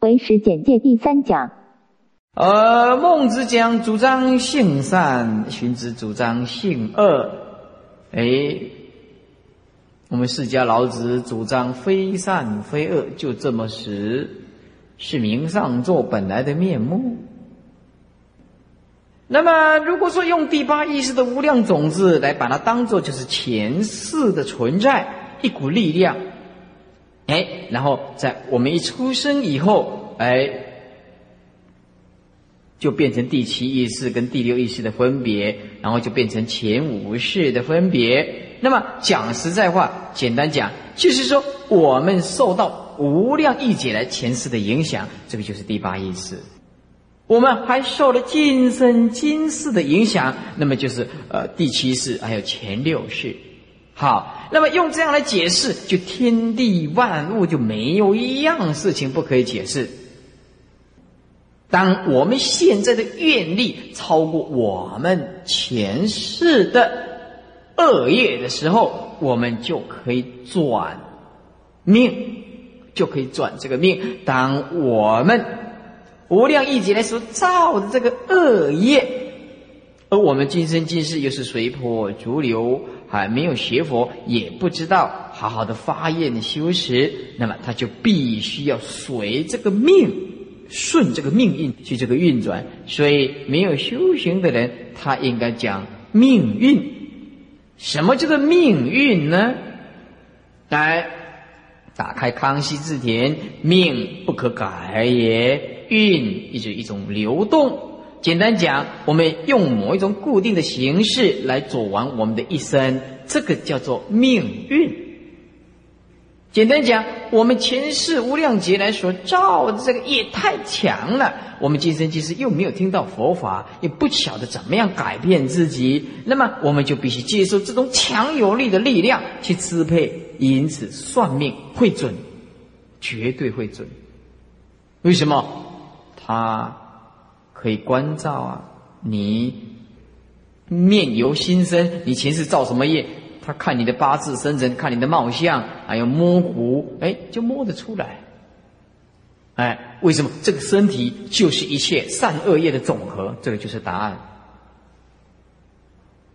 为师简介第三讲。而孟子讲主张性善，荀子主张性恶。哎，我们释迦老子主张非善非恶，就这么实，是名上座本来的面目。那么，如果说用第八意识的无量种子来把它当做就是前世的存在一股力量，哎，然后在我们一出生以后，哎，就变成第七意识跟第六意识的分别，然后就变成前五世的分别。那么讲实在话，简单讲，就是说我们受到无量意解来前世的影响，这个就是第八意识。我们还受了今生今世的影响，那么就是呃第七世还有前六世。好，那么用这样来解释，就天地万物就没有一样事情不可以解释。当我们现在的愿力超过我们前世的恶业的时候，我们就可以转命，就可以转这个命。当我们无量亿劫来所造的这个恶业，而我们今生今世又是随波逐流，还没有学佛，也不知道好好的发愿修持，那么他就必须要随这个命，顺这个命运去这个运转。所以没有修行的人，他应该讲命运。什么叫做命运呢？来，打开《康熙字典》，命不可改也。运就是一种流动。简单讲，我们用某一种固定的形式来走完我们的一生，这个叫做命运。简单讲，我们前世无量劫来所造的这个业太强了，我们今生今世又没有听到佛法，也不晓得怎么样改变自己，那么我们就必须接受这种强有力的力量去支配。因此，算命会准，绝对会准。为什么？他可以关照啊，你面由心生，你前世造什么业？他看你的八字生辰，看你的貌相，还有模糊，哎，就摸得出来。哎，为什么这个身体就是一切善恶业的总和？这个就是答案。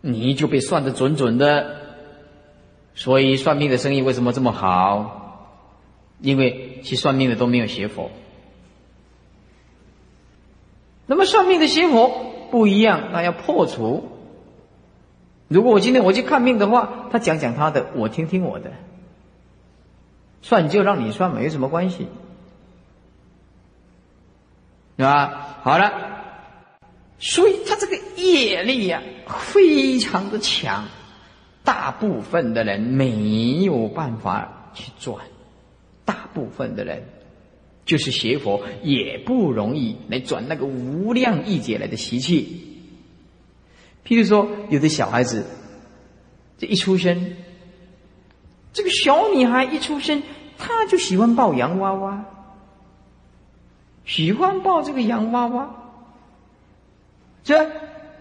你就被算得准准的，所以算命的生意为什么这么好？因为去算命的都没有学佛。那么算命的邪佛不一样，那要破除。如果我今天我去看命的话，他讲讲他的，我听听我的。算就让你算，没什么关系，对吧？好了，所以他这个业力呀，非常的强，大部分的人没有办法去转，大部分的人。就是学佛也不容易来转那个无量义劫来的习气。譬如说，有的小孩子，这一出生，这个小女孩一出生，她就喜欢抱洋娃娃，喜欢抱这个洋娃娃，这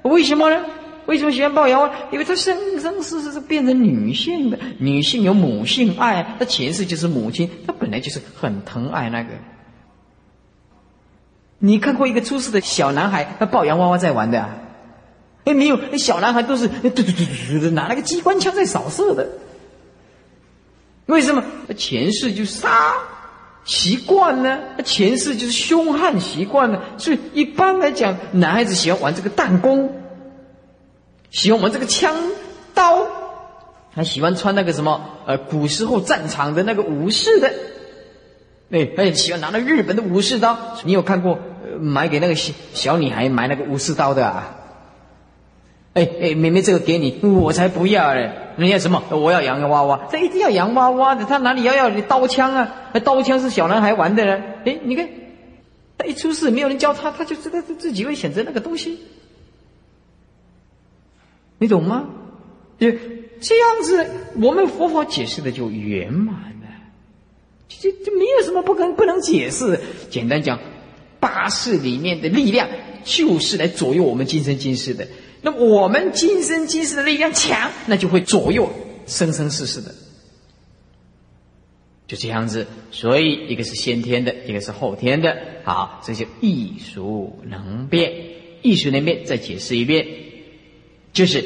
为什么呢？为什么喜欢抱洋娃娃？因为她生生世世是变成女性的，女性有母性爱，她前世就是母亲，她本来就是很疼爱那个。你看过一个出世的小男孩，他抱洋娃娃在玩的？啊？哎，没有，那小男孩都是嘟嘟嘟嘟嘟，拿那个机关枪在扫射的。为什么？前世就杀习惯呢？前世就是凶悍习惯呢？所以一般来讲，男孩子喜欢玩这个弹弓，喜欢玩这个枪刀，还喜欢穿那个什么呃，古时候战场的那个武士的，哎，他也喜欢拿那日本的武士刀。你有看过？买给那个小小女孩买那个武士刀的啊！哎哎，妹妹，这个给你，我才不要嘞！你要什么？我要洋娃娃，他一定要洋娃娃的。他哪里要要刀枪啊？那刀枪是小男孩玩的呢。哎，你看，他一出事，没有人教他，他就知道自己会选择那个东西。你懂吗？就这样子，我们佛法解释的就圆满了，就就没有什么不可不能解释。简单讲。八世里面的力量，就是来左右我们今生今世的。那我们今生今世的力量强，那就会左右生生世世的。就这样子。所以一个是先天的，一个是后天的。好，这就易俗能变。易俗能变，再解释一遍，就是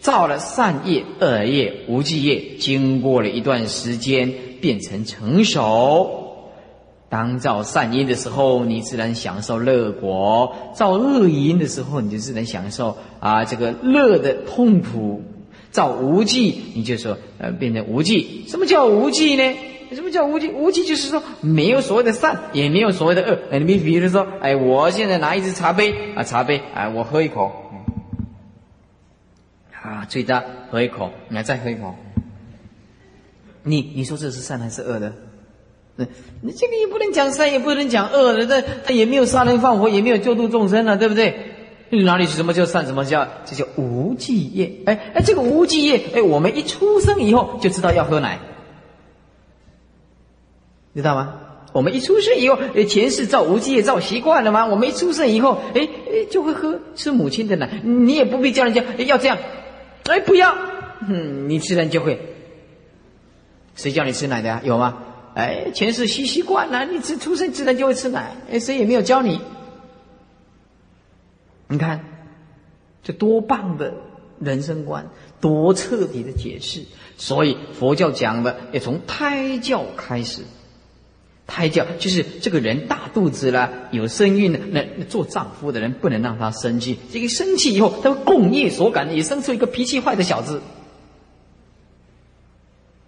造了善业、恶业、无记业，经过了一段时间，变成成熟。当造善因的时候，你自然享受乐果；造恶因的时候，你就自然享受啊这个乐的痛苦。造无记，你就说呃变成无记。什么叫无记呢？什么叫无记？无记就是说没有所谓的善，也没有所谓的恶。哎，你比如说，哎，我现在拿一只茶杯啊，茶杯啊，我喝一口，啊，最大喝一口，来再喝一口。你你说这是善还是恶的？那你这个也不能讲善，也不能讲恶的，这他也没有杀人放火，也没有救度众生了，对不对？哪里什么叫善，什么叫这叫无记业？哎哎，这个无记业，哎，我们一出生以后就知道要喝奶，知道吗？我们一出生以后，前世造无记业造习惯了吗？我们一出生以后，哎哎，就会喝吃母亲的奶，你也不必叫人家要这样，哎，不要，嗯，你自然就会。谁叫你吃奶的呀？有吗？哎，前世习习惯了，你自出生自然就会吃奶。哎，谁也没有教你。你看，这多棒的人生观，多彻底的解释。所以佛教讲的要从胎教开始。胎教就是这个人大肚子了，有身孕了，那做丈夫的人不能让他生气。这个生气以后，他会共业所感，也生出一个脾气坏的小子。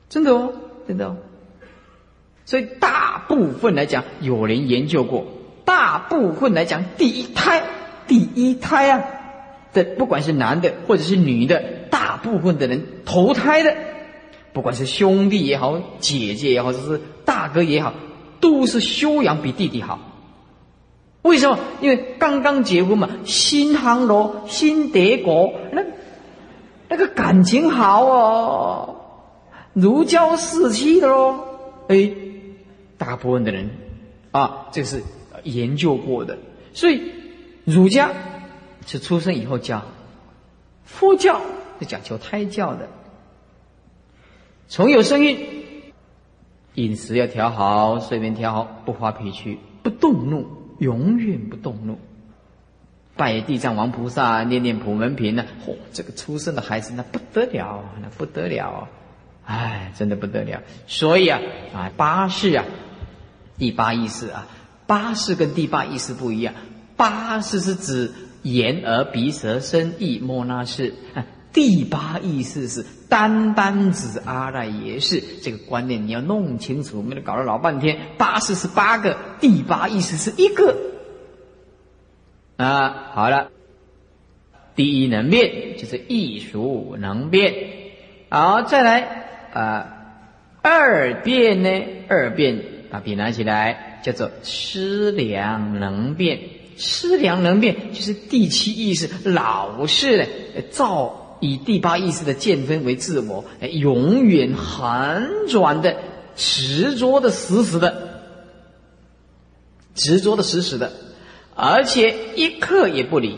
真的哦，真的哦。所以大部分来讲，有人研究过，大部分来讲，第一胎，第一胎啊的，不管是男的或者是女的，大部分的人投胎的，不管是兄弟也好，姐姐也好，就是大哥也好，都是修养比弟弟好。为什么？因为刚刚结婚嘛，新航罗，新德国，那那个感情好哦，如胶似漆的喽，哎。大部分的人，啊，这是研究过的。所以儒家是出生以后教，佛教是讲求胎教的。从有生育，饮食要调好，睡眠调好，不发脾气，不动怒，永远不动怒。拜地藏王菩萨，念念普门品呢，嚯，这个出生的孩子那不得了，那不得了，哎，真的不得了。所以啊，啊，八世啊。第八意识啊，八识跟第八意识不一样。八识是指眼耳鼻舌身意莫那识，第八意识是单单指阿赖耶识。这个观念你要弄清楚，没得搞了老半天。八识是八个，第八意识是一个。啊，好了，第一能变就是艺术能变。好，再来啊，二变呢？二变。把笔拿起来，叫做吃粮能变。吃粮能变，就是第七意识老是的造以第八意识的见分为自我，永远很转的执着的死死的，执着的死死的，而且一刻也不离。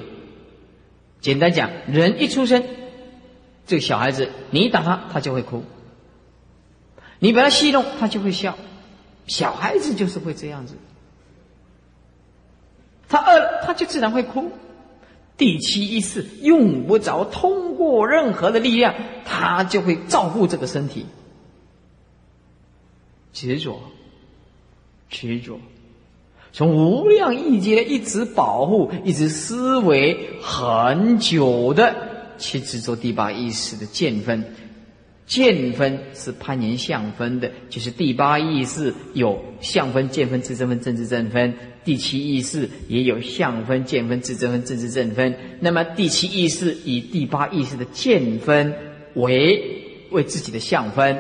简单讲，人一出生，这个小孩子，你打他，他就会哭；你把他戏弄，他就会笑。小孩子就是会这样子，他饿了，他就自然会哭。第七意识用不着通过任何的力量，他就会照顾这个身体。执着，执着，从无量意界一直保护，一直思维很久的去执着第八意识的见分。见分是攀岩相分的，就是第八意识有相分、见分、自证分、正知正分；第七意识也有相分、见分、自证分、正知正分。那么第七意识以第八意识的见分为为自己的相分。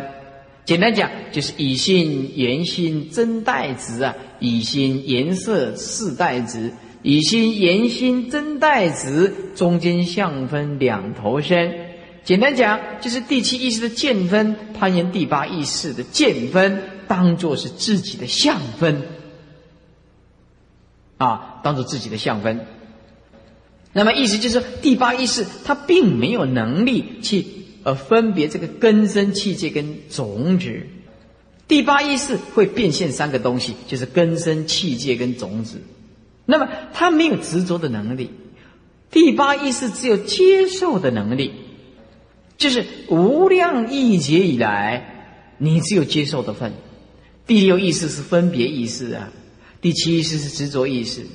简单讲，就是以心言心真代值啊，以心颜色四代值，以心言心真代值中间相分两头身。简单讲，就是第七意识的见分攀岩第八意识的见分，当做是自己的相分，啊，当做自己的相分。那么意思就是，第八意识它并没有能力去呃分别这个根生气界跟种子，第八意识会变现三个东西，就是根生、气界跟种子。那么它没有执着的能力。第八意识只有接受的能力，就是无量亿劫以来，你只有接受的份。第六意识是分别意识啊，第七意识是执着意识，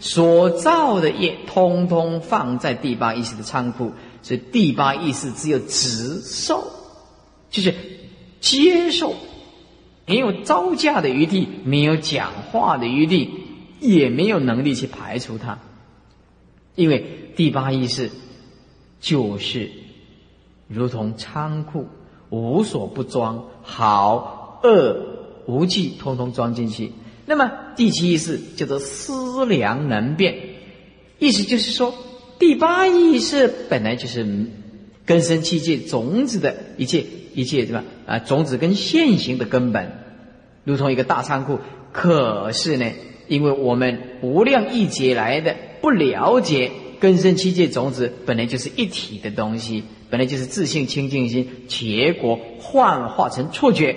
所造的业通通放在第八意识的仓库，所以第八意识只有直受，就是接受，没有招架的余地，没有讲话的余地，也没有能力去排除它。因为第八意识就是如同仓库，无所不装，好恶无忌，通通装进去。那么第七意识叫做思量能变，意思就是说，第八意识本来就是根生器界种子的一切一切对吧？啊，种子跟现行的根本，如同一个大仓库。可是呢，因为我们无量一劫来的。不了解根生七界种子本来就是一体的东西，本来就是自性清净心，结果幻化成错觉，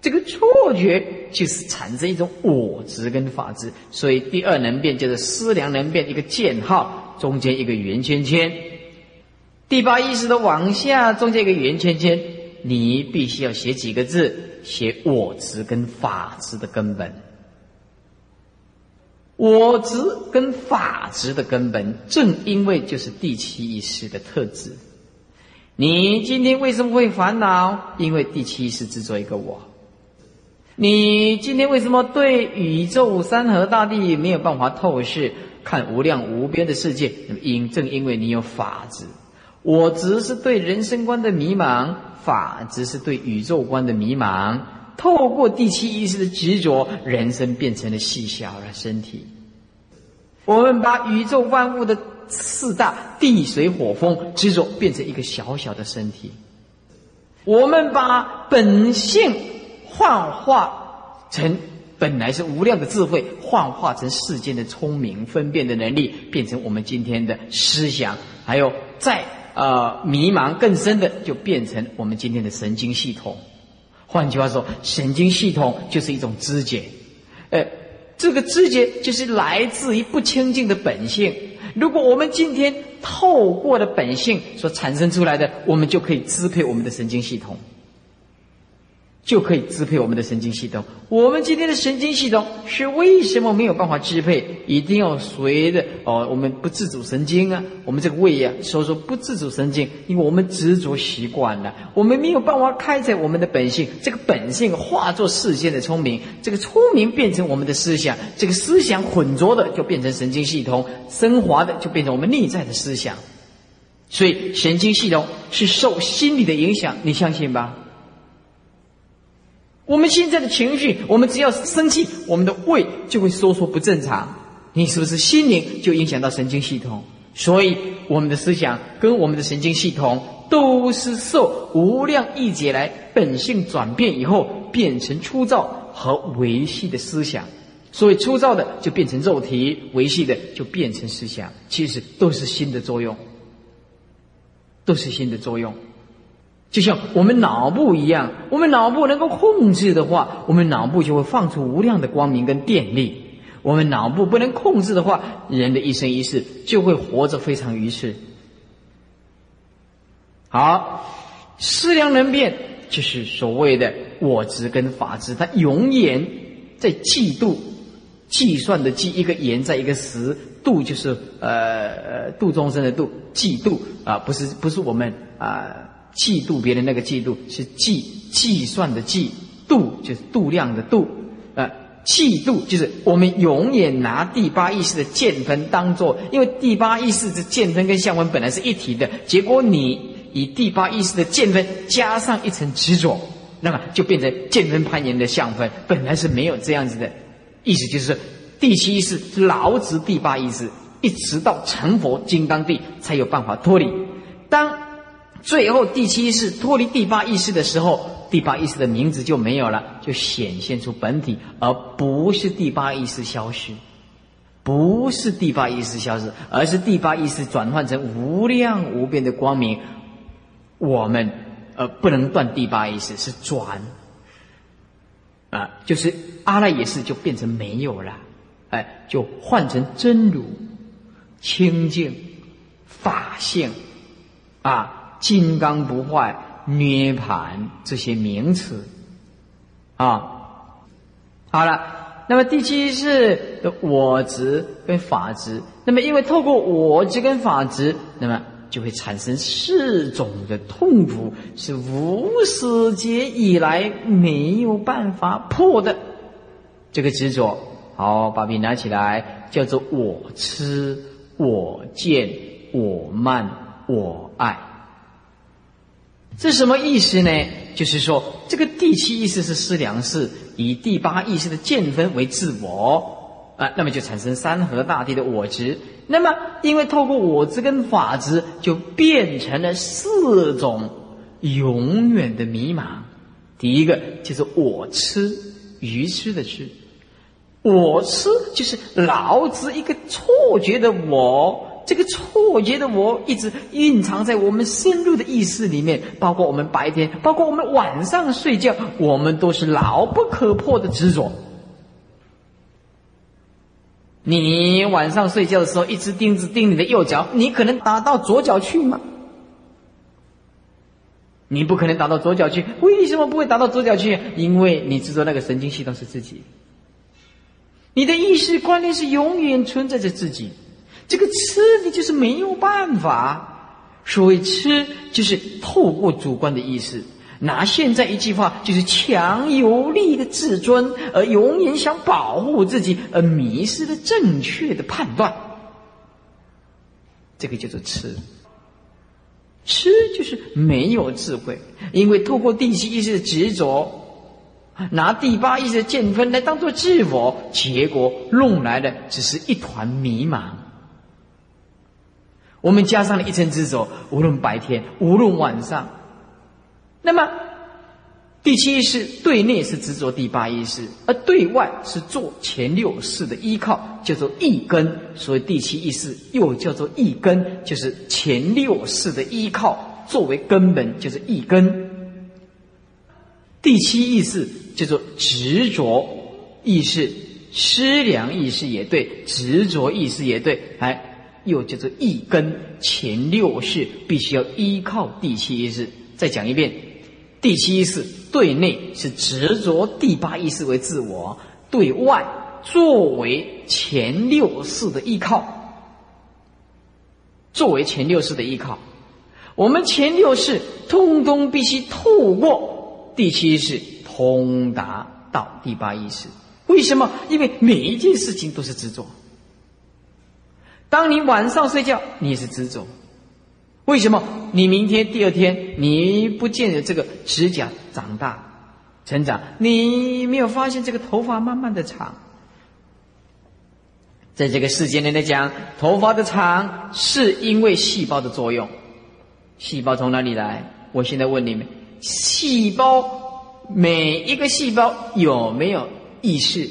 这个错觉就是产生一种我执跟法执，所以第二能变就是思量能变，一个箭号中间一个圆圈圈，第八意识的往下中间一个圆圈圈，你必须要写几个字，写我执跟法执的根本。我执跟法执的根本，正因为就是第七意识的特质。你今天为什么会烦恼？因为第七意识执着一个我。你今天为什么对宇宙山河大地没有办法透视，看无量无边的世界？因正因为你有法执，我执是对人生观的迷茫，法执是对宇宙观的迷茫。透过第七意识的执着，人生变成了细小的身体。我们把宇宙万物的四大地水火风执着，变成一个小小的身体。我们把本性幻化成本来是无量的智慧，幻化成世间的聪明分辨的能力，变成我们今天的思想。还有再呃迷茫更深的，就变成我们今天的神经系统。换句话说，神经系统就是一种知觉，呃，这个知觉就是来自于不清净的本性。如果我们今天透过了本性所产生出来的，我们就可以支配我们的神经系统。就可以支配我们的神经系统。我们今天的神经系统是为什么没有办法支配？一定要随着哦，我们不自主神经啊，我们这个胃呀，所以说不自主神经，因为我们执着习惯了，我们没有办法开采我们的本性。这个本性化作世间的聪明，这个聪明变成我们的思想，这个思想混浊的就变成神经系统，升华的就变成我们内在的思想。所以神经系统是受心理的影响，你相信吧？我们现在的情绪，我们只要生气，我们的胃就会收缩不正常。你是不是心灵就影响到神经系统？所以我们的思想跟我们的神经系统都是受无量亿劫来本性转变以后变成粗糙和维系的思想。所以粗糙的就变成肉体，维系的就变成思想。其实都是心的作用，都是心的作用。就像我们脑部一样，我们脑部能够控制的话，我们脑部就会放出无量的光明跟电力。我们脑部不能控制的话，人的一生一世就会活着非常愚痴。好，思量能变，就是所谓的我执跟法执，它永远在嫉妒、计算的计，一个言在一个时，度就是呃度众生的度，嫉妒啊，不是不是我们啊。嫉妒别人那个嫉妒是计计算的计，度就是度量的度，呃，嫉妒就是我们永远拿第八意识的见分当做，因为第八意识的见分跟相分本来是一体的，结果你以第八意识的见分加上一层执着，那么就变成见分攀岩的相分，本来是没有这样子的，意思就是第七意识劳执第八意识，一直到成佛金刚地才有办法脱离。当最后第七意识脱离第八意识的时候，第八意识的名字就没有了，就显现出本体，而不是第八意识消失，不是第八意识消失，而是第八意识转换成无量无边的光明。我们呃不能断第八意识是转，啊，就是阿赖耶识就变成没有了，哎，就换成真如、清净、法性，啊，金刚不坏、涅盘这些名词，啊，好了。那么第七是我执跟法执，那么因为透过我执跟法执，那么就会产生四种的痛苦，是无始劫以来没有办法破的这个执着。好，把笔拿起来，叫做我痴、我见、我慢、我爱。这什么意思呢？就是说，这个第七意识是思量识。以第八意识的见分为自我啊，那么就产生山河大地的我执。那么，因为透过我执跟法执，就变成了四种永远的迷茫。第一个就是我痴，愚痴的痴。我痴就是老子一个错觉的我。这个错觉的我一直蕴藏在我们深入的意识里面，包括我们白天，包括我们晚上睡觉，我们都是牢不可破的执着。你晚上睡觉的时候，一只钉子钉你的右脚，你可能打到左脚去吗？你不可能打到左脚去。为什么不会打到左脚去？因为你执着那个神经系统是自己，你的意识观念是永远存在着自己。这个吃你就是没有办法，所谓吃就是透过主观的意识，拿现在一句话就是强有力的自尊，而永远想保护自己，而迷失了正确的判断。这个叫做吃，吃就是没有智慧，因为透过第七意识的执着，拿第八意识的见分来当做自我，结果弄来的只是一团迷茫。我们加上了一层执着，无论白天，无论晚上。那么，第七意识对内是执着第八意识，而对外是做前六识的依靠，叫做一根。所以第七意识又叫做一根，就是前六识的依靠作为根本，就是一根。第七意识叫做执着意识，思量意识也对，执着意识也对，哎。又叫做一根前六世，必须要依靠第七意识。再讲一遍，第七意识对内是执着第八意识为自我，对外作为前六世的依靠，作为前六世的依靠。我们前六世通通必须透过第七意识通达到第八意识。为什么？因为每一件事情都是执着。当你晚上睡觉，你也是执着。为什么？你明天、第二天，你不见得这个指甲长大、成长，你没有发现这个头发慢慢的长。在这个世间里来讲，头发的长是因为细胞的作用。细胞从哪里来？我现在问你们：细胞每一个细胞有没有意识？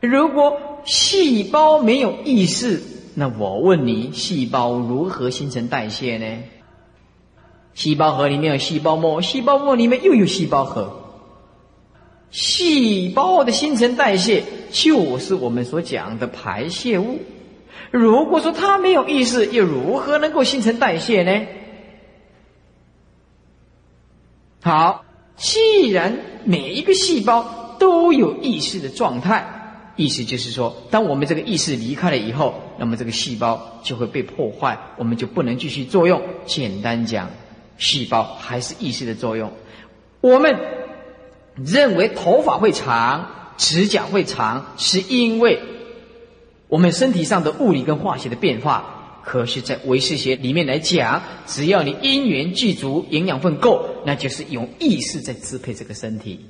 如果细胞没有意识，那我问你，细胞如何新陈代谢呢？细胞核里面有细胞膜，细胞膜里面又有细胞核。细胞的新陈代谢就是我们所讲的排泄物。如果说它没有意识，又如何能够新陈代谢呢？好，既然每一个细胞都有意识的状态。意思就是说，当我们这个意识离开了以后，那么这个细胞就会被破坏，我们就不能继续作用。简单讲，细胞还是意识的作用。我们认为头发会长，指甲会长，是因为我们身体上的物理跟化学的变化。可是，在唯识学里面来讲，只要你因缘具足，营养分够，那就是用意识在支配这个身体。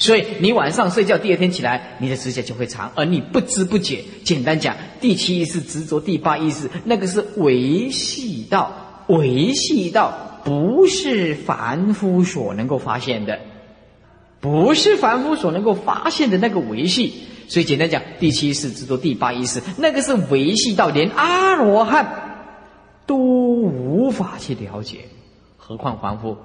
所以你晚上睡觉，第二天起来，你的指甲就会长，而你不知不觉。简单讲，第七意识执着第八意识，那个是维系到维系到不是凡夫所能够发现的，不是凡夫所能够发现的那个维系。所以简单讲，第七意识执着第八意识，那个是维系到连阿罗汉都无法去了解，何况凡夫？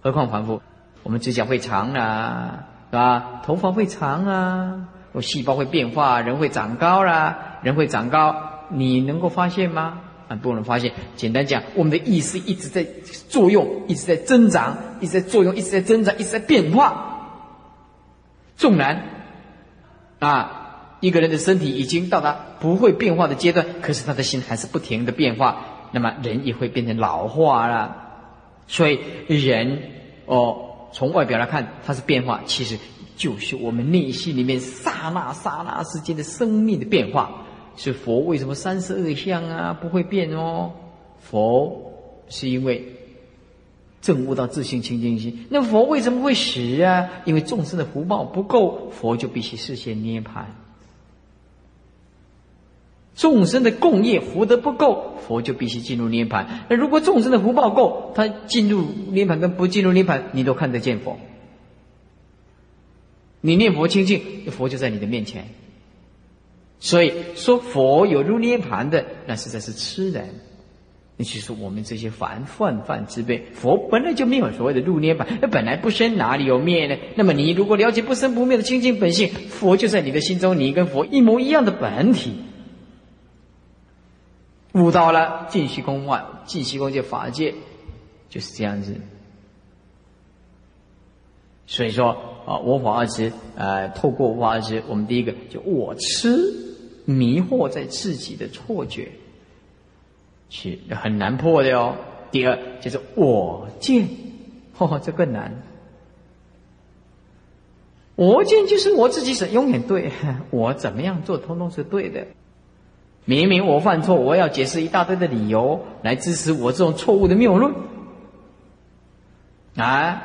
何况凡夫？我们指甲会长啦，是吧？头发会长啊，我细胞会变化，人会长高啦，人会长高，你能够发现吗？啊，不能发现。简单讲，我们的意识一直在作用，一直在增长，一直在作用，一直在增长，一直在变化。纵然啊，一个人的身体已经到达不会变化的阶段，可是他的心还是不停的变化，那么人也会变成老化了。所以人哦，从外表来看，它是变化，其实就是我们内心里面刹那刹那之间的生命的变化。是佛为什么三十二相啊不会变哦？佛是因为证悟到自性清净心。那佛为什么会死啊？因为众生的福报不够，佛就必须事先涅盘。众生的共业福德不够，佛就必须进入涅盘。那如果众生的福报够，他进入涅盘跟不进入涅盘，你都看得见佛。你念佛清净，佛就在你的面前。所以说，佛有入涅盘的，那实在是痴人。那就是我们这些凡泛泛之辈，佛本来就没有所谓的入涅盘，那本来不生，哪里有灭呢？那么你如果了解不生不灭的清净本性，佛就在你的心中，你跟佛一模一样的本体。悟到了净虚空外，净虚空界法界就是这样子。所以说啊，我法二执，呃，透过我法二执，我们第一个就我痴。迷惑在自己的错觉，是很难破的哦。第二就是我见，哦，这更难。我见就是我自己是永远对，我怎么样做，通通是对的。明明我犯错，我要解释一大堆的理由来支持我这种错误的谬论。啊，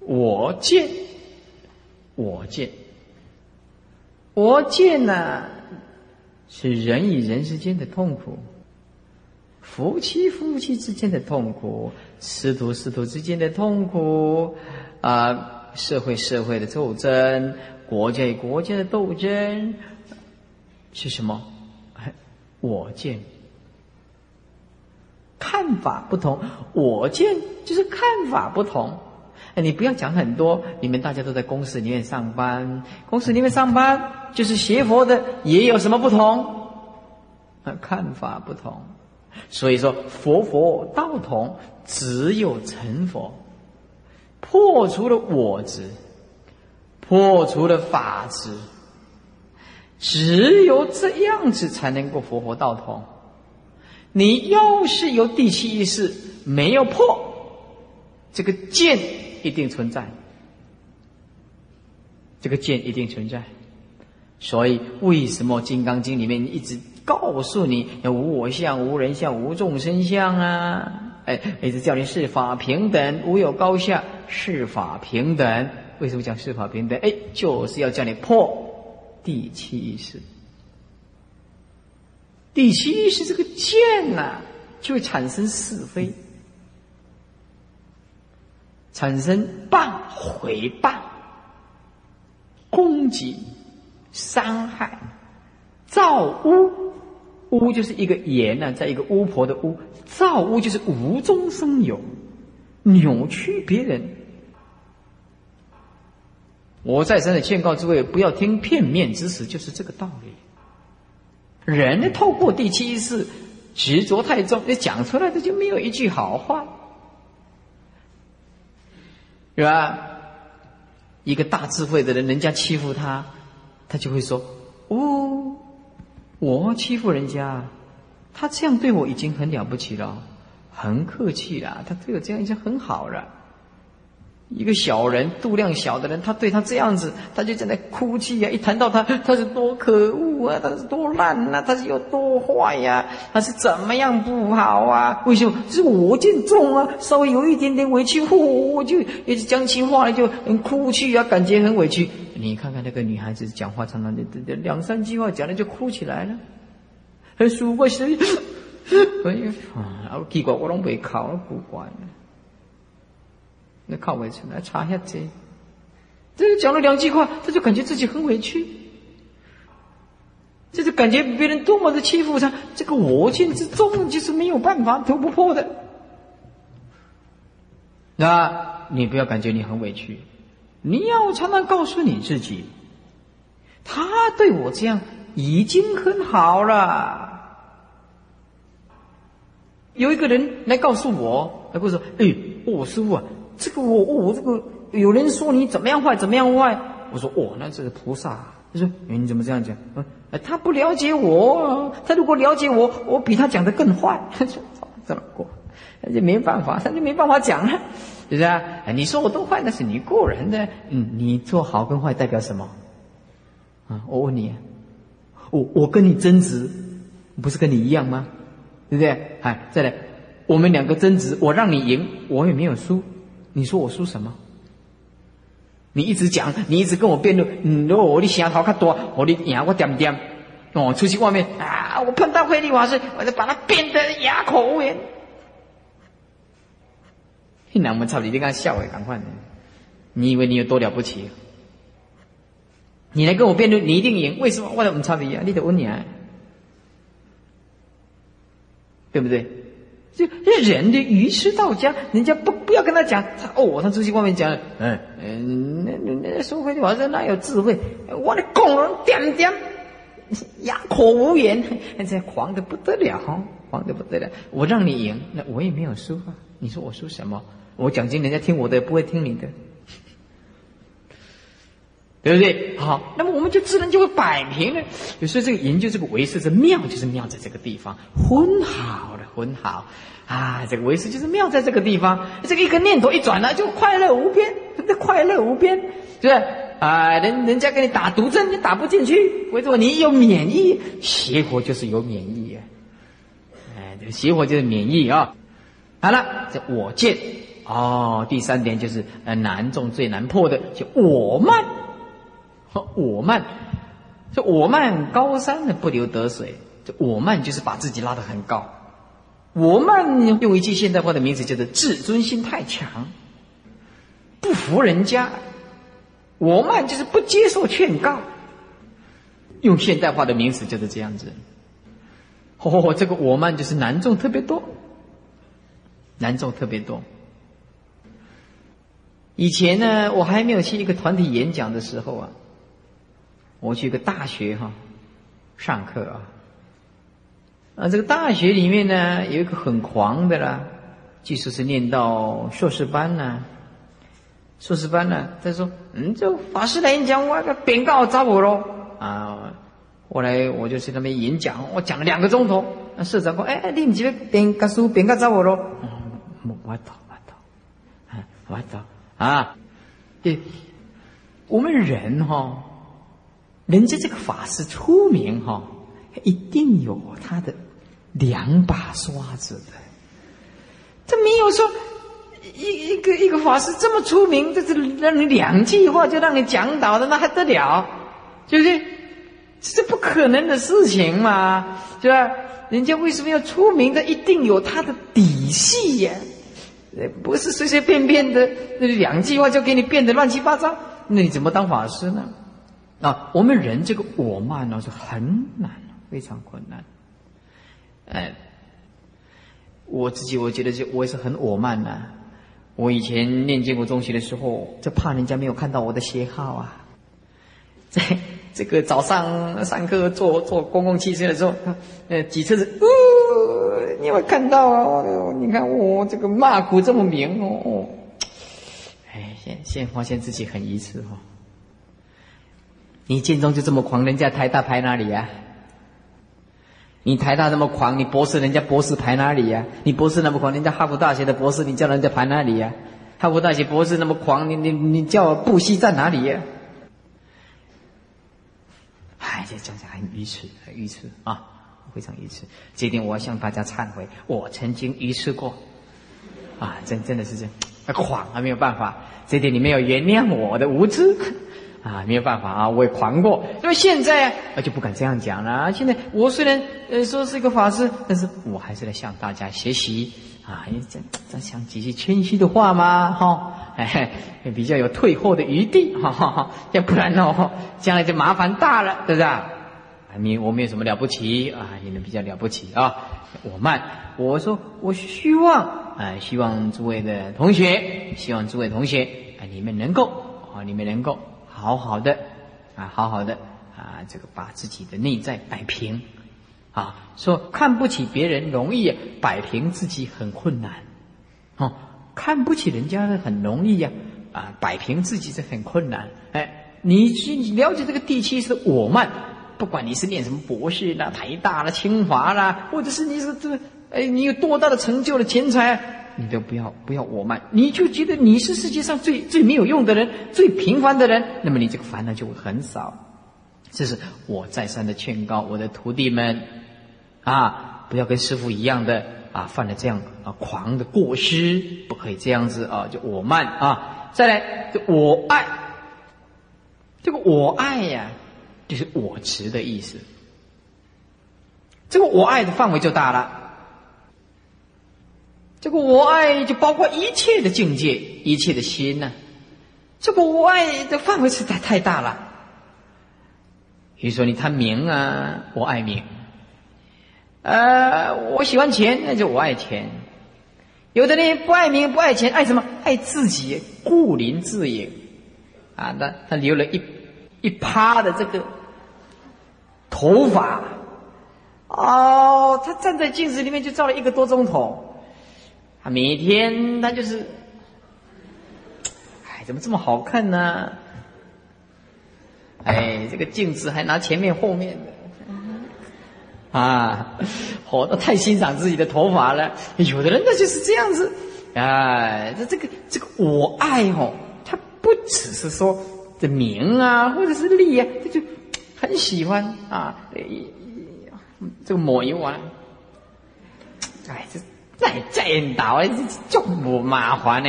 我见，我见。我见呢，是人与人之间的痛苦，夫妻夫妻之间的痛苦，师徒师徒之间的痛苦，啊，社会社会的斗争，国家与国家的斗争，是什么？我见，看法不同，我见就是看法不同。哎，你不要讲很多，你们大家都在公司里面上班，公司里面上班就是学佛的，也有什么不同？看法不同，所以说佛佛道同，只有成佛，破除了我执，破除了法执，只有这样子才能够佛佛道通。你要是有第七意识没有破，这个见。一定存在，这个见一定存在，所以为什么《金刚经》里面一直告诉你要无我相、无人相、无众生相啊？哎，一直叫你是法平等，无有高下，是法平等。为什么讲是法平等？哎，就是要叫你破第七意识。第七意识这个见呐，就会产生是非。产生谤、毁谤、攻击、伤害、造污，污就是一个言呢，在一个巫婆的巫，造污就是无中生有，扭曲别人。我再三的劝告诸位，不要听片面之词，就是这个道理。人，透过第七意识执着太重，你讲出来的就没有一句好话。是吧？一个大智慧的人，人家欺负他，他就会说：“哦，我欺负人家，他这样对我已经很了不起了，很客气了，他对我这样已经很好了。”一个小人，度量小的人，他对他这样子，他就在那哭泣呀。一谈到他，他是多可恶啊，他是多烂呐，他是有多坏呀，他是怎么样不好啊？为什么？是我见重啊，稍微有一点点委屈，嚯，我就一直讲起话来就很哭泣啊，感觉很委屈。你看看那个女孩子讲话，常常的两三句话讲了就哭起来了，很舒服，是，哎呀，啊，奇怪，我拢没考，古怪。那靠委屈来查一下这，这个讲了两句话，他就感觉自己很委屈，这就感觉别人多么的欺负他，这个我见之重就是没有办法突不破的。那你不要感觉你很委屈，你要常常告诉你自己，他对我这样已经很好了。有一个人来告诉我，来跟我说：“哎，我师傅啊，这个我我这个有人说你怎么样坏，怎么样坏。”我说：“哦，那这是菩萨。”他说：“，你怎么这样讲？嗯，他不了解我，他如果了解我，我比他讲的更坏。”他说：“怎么过？那就没办法，他就没办法讲了，是不是啊？你说我都坏，那是你个人的。嗯，你做好跟坏代表什么？啊，我问你，我我跟你争执，不是跟你一样吗？”对不对？哎，再来，我们两个争执，我让你赢，我也没有输，你说我输什么？你一直讲，你一直跟我辩论，嗯，如果我的想头看多，我的赢我点点，哦，出去外面啊，我碰到慧利法师，我就把他变得哑口无言。那我们操你，你刚笑哎，赶快！你以为你有多了不起？你来跟我辩论，你一定赢，为什么？我怎么操你啊？你得问你啊。对不对？就人的愚痴到家，人家不不要跟他讲，他哦，他出去外面讲，嗯嗯，那那那说回去，我说哪有智慧？我的工人点点哑口无言，这狂的不得了，狂的不得了。我让你赢，那我也没有输啊。你说我输什么？我讲经人家听我的，不会听你的。对不对？好，那么我们就自然就会摆平了。所以这个研究这个唯识的妙，就是妙在这个地方，很好了，很好啊！这个唯识就是妙在这个地方，这个一个念头一转呢，就快乐无边，这快乐无边，是不是？啊，人人家给你打毒针，你打不进去，为什么？你有免疫，邪火就是有免疫啊！哎，这个邪火就是免疫啊！好了，这我见哦，第三点就是呃难中最难破的，就我慢。我慢，这我慢高山的不流得水。这我慢就是把自己拉得很高。我慢用一句现代化的名词叫做自尊心太强，不服人家。我慢就是不接受劝告，用现代化的名词就是这样子。哦，这个我慢就是难众特别多，难众特别多。以前呢，我还没有去一个团体演讲的时候啊。我去一个大学哈，上课啊，啊，这个大学里面呢有一个很狂的啦，即使是念到硕士班呢，硕士班呢，他说，嗯，这法师来演讲，我个禀告找我喽啊，后来我就去那边演讲，我讲了两个钟头，那社长说，哎，你们几个禀告书禀告找我喽，我我懂我懂，啊，我懂啊，对，我们人哈。人家这个法师出名哈，一定有他的两把刷子的。他没有说一一个一个法师这么出名，这是让你两句话就让你讲倒的，那还得了？就是，这不可能的事情嘛，是吧？人家为什么要出名？他一定有他的底细呀，不是随随便便的那两句话就给你变得乱七八糟，那你怎么当法师呢？啊，我们人这个我慢呢是很难，非常困难。哎，我自己我觉得就我也是很我慢呐。我以前念建国中学的时候，就怕人家没有看到我的鞋号啊。在这个早上上课坐坐公共汽车的时候，呃，几次是，哦，你有看到啊？你看我这个骂骨这么明哦。哎，现现发现自己很愚痴哈。你建中就这么狂，人家台大排哪里呀？你台大那么狂，你博士人家博士排哪里呀？你博士那么狂，人家哈佛大学的博士，你叫人家排哪里呀？哈佛大学博士那么狂，你你你叫布希在哪里呀？哎，这讲起来很愚蠢，很愚蠢啊，非常愚蠢。这点我要向大家忏悔，我曾经愚蠢过，啊，真真的是这样，狂还没有办法，这点你没有原谅我的无知。啊，没有办法啊，我也狂过，那么现在啊就不敢这样讲了。现在我虽然呃说是一个法师，但是我还是来向大家学习啊，这这讲几句谦虚的话嘛，哈，哎，比较有退后的余地，哈哈哈，要不然哦，将来就麻烦大了，对不对？你我们有什么了不起啊？你们比较了不起啊！我慢，我说我希望啊，希望诸位的同学，希望诸位同学啊，你们能够啊，你们能够好好的啊，好好的啊，这个把自己的内在摆平啊。说看不起别人容易，摆平自己很困难哦。看不起人家的很容易呀，啊，摆平自己是很困难。哎，你去了解这个第七是我慢。不管你是念什么博士啦、台大啦、清华啦，或者是你是这，哎，你有多大的成就的钱财，你都不要不要我慢，你就觉得你是世界上最最没有用的人，最平凡的人，那么你这个烦恼就会很少。这是我再三的劝告我的徒弟们，啊，不要跟师傅一样的啊，犯了这样啊狂的过失，不可以这样子啊，就我慢啊。再来，就我爱，这个我爱呀。就是我执的意思，这个我爱的范围就大了。这个我爱就包括一切的境界、一切的心呢。这个我爱的范围实在太大了。比如说，你贪名啊，我爱名；呃，我喜欢钱，那就我爱钱。有的人不爱名，不爱钱，爱什么？爱自己，顾林自也啊。那他留了一一趴的这个。头发，哦，他站在镜子里面就照了一个多钟头，每天他就是，哎，怎么这么好看呢？哎，这个镜子还拿前面后面的，啊，哦，太欣赏自己的头发了。有的人那就是这样子，哎，这这个这个我爱哦，他不只是说这名啊，或者是利啊，他就。很喜欢啊，这个抹油啊，哎，这再再倒，这这么麻烦呢？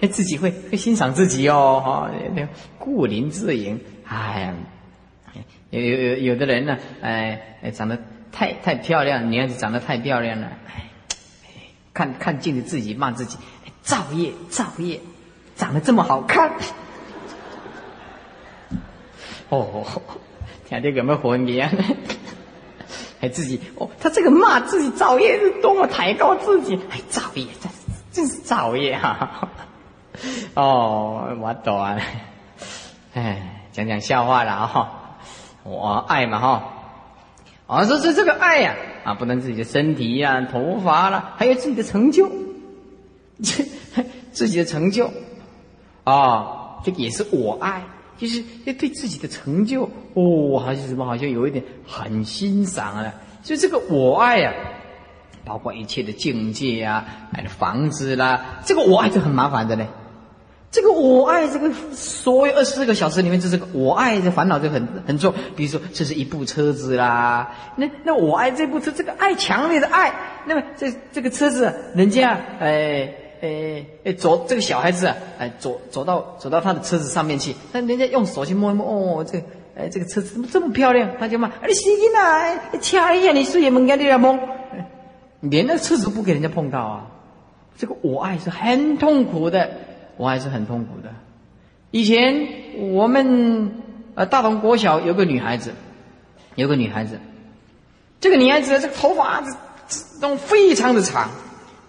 哎，自己会会欣赏自己哦，哈，那顾林自影，哎呀，有有有的人呢，哎哎，长得太太漂亮，女孩子长得太漂亮了，哎，看看镜子自己骂自己，造业造业，长得这么好看。哦，听这个没混的啊，自己哦，他这个骂自己造业是多么抬高自己，还造业，这真是造业哈！哦，我懂啊，哎，讲讲笑话了哈，我爱嘛哈，啊，说是这个爱呀，啊，不能自己的身体呀、头发了，还有自己的成就，自己的成就，啊，这个也是我爱。就是要对自己的成就哦，还是什么，好像有一点很欣赏啊。所以这个我爱啊，包括一切的境界啊，买的房子啦，这个我爱就很麻烦的嘞。这个我爱，这个所有二十四个小时里面，这是我爱的烦恼就很很重。比如说，这是一部车子啦，那那我爱这部车，这个爱强烈的爱，那么这这个车子，人家哎。哎哎，走这个小孩子啊，哎，走走到走到他的车子上面去，那人家用手去摸一摸，哦，这哎这个车子怎么这么漂亮？他就骂：，你死囡呐，掐一下你视野门眼你来摸，连那车子都不给人家碰到啊！这个我爱是很痛苦的，我爱是很痛苦的。以前我们呃大同国小有个女孩子，有个女孩子，这个女孩子这个头发都非常的长，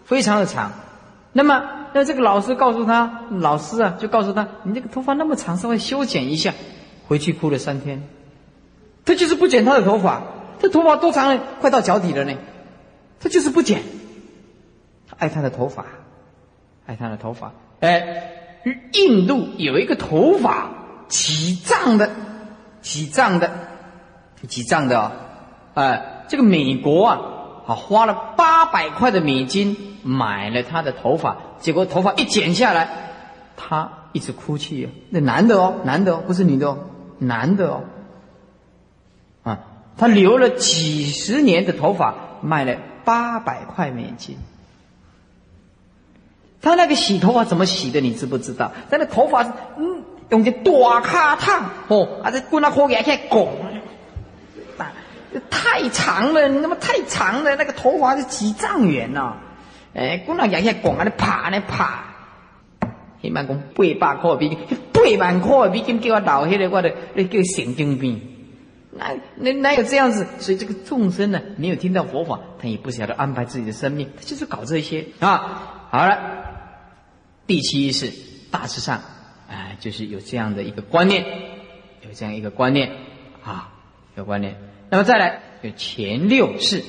非常的长。那么，那这个老师告诉他，老师啊，就告诉他，你这个头发那么长，稍微修剪一下。回去哭了三天，他就是不剪他的头发，他头发多长呢？快到脚底了呢，他就是不剪。他爱他的头发，爱他的头发。哎，印度有一个头发几丈的，几丈的，几丈的啊！哎，这个美国啊，啊花了八百块的美金。买了他的头发，结果头发一剪下来，他一直哭泣。那男的哦，男的哦，不是女的哦，男的哦。啊，他留了几十年的头发，卖了八百块美金。他那个洗头发怎么洗的？你知不知道？他那头发是嗯，用个大卡烫哦，啊，这滚那火给他拱，太长了，你他妈太长了，那个头发是几丈远呐。哎，古人也遐讲啊，咧拍咧拍，起码讲八百块美金，八万块美金叫我留迄个，我的那叫神经病。那那哪有这样子？所以这个众生呢，没有听到佛法，他也不晓得安排自己的生命，他就是搞这些啊。好了，第七是大致上，哎，就是有这样的一个观念，有这样一个观念啊，有观念。那么再来，有前六世，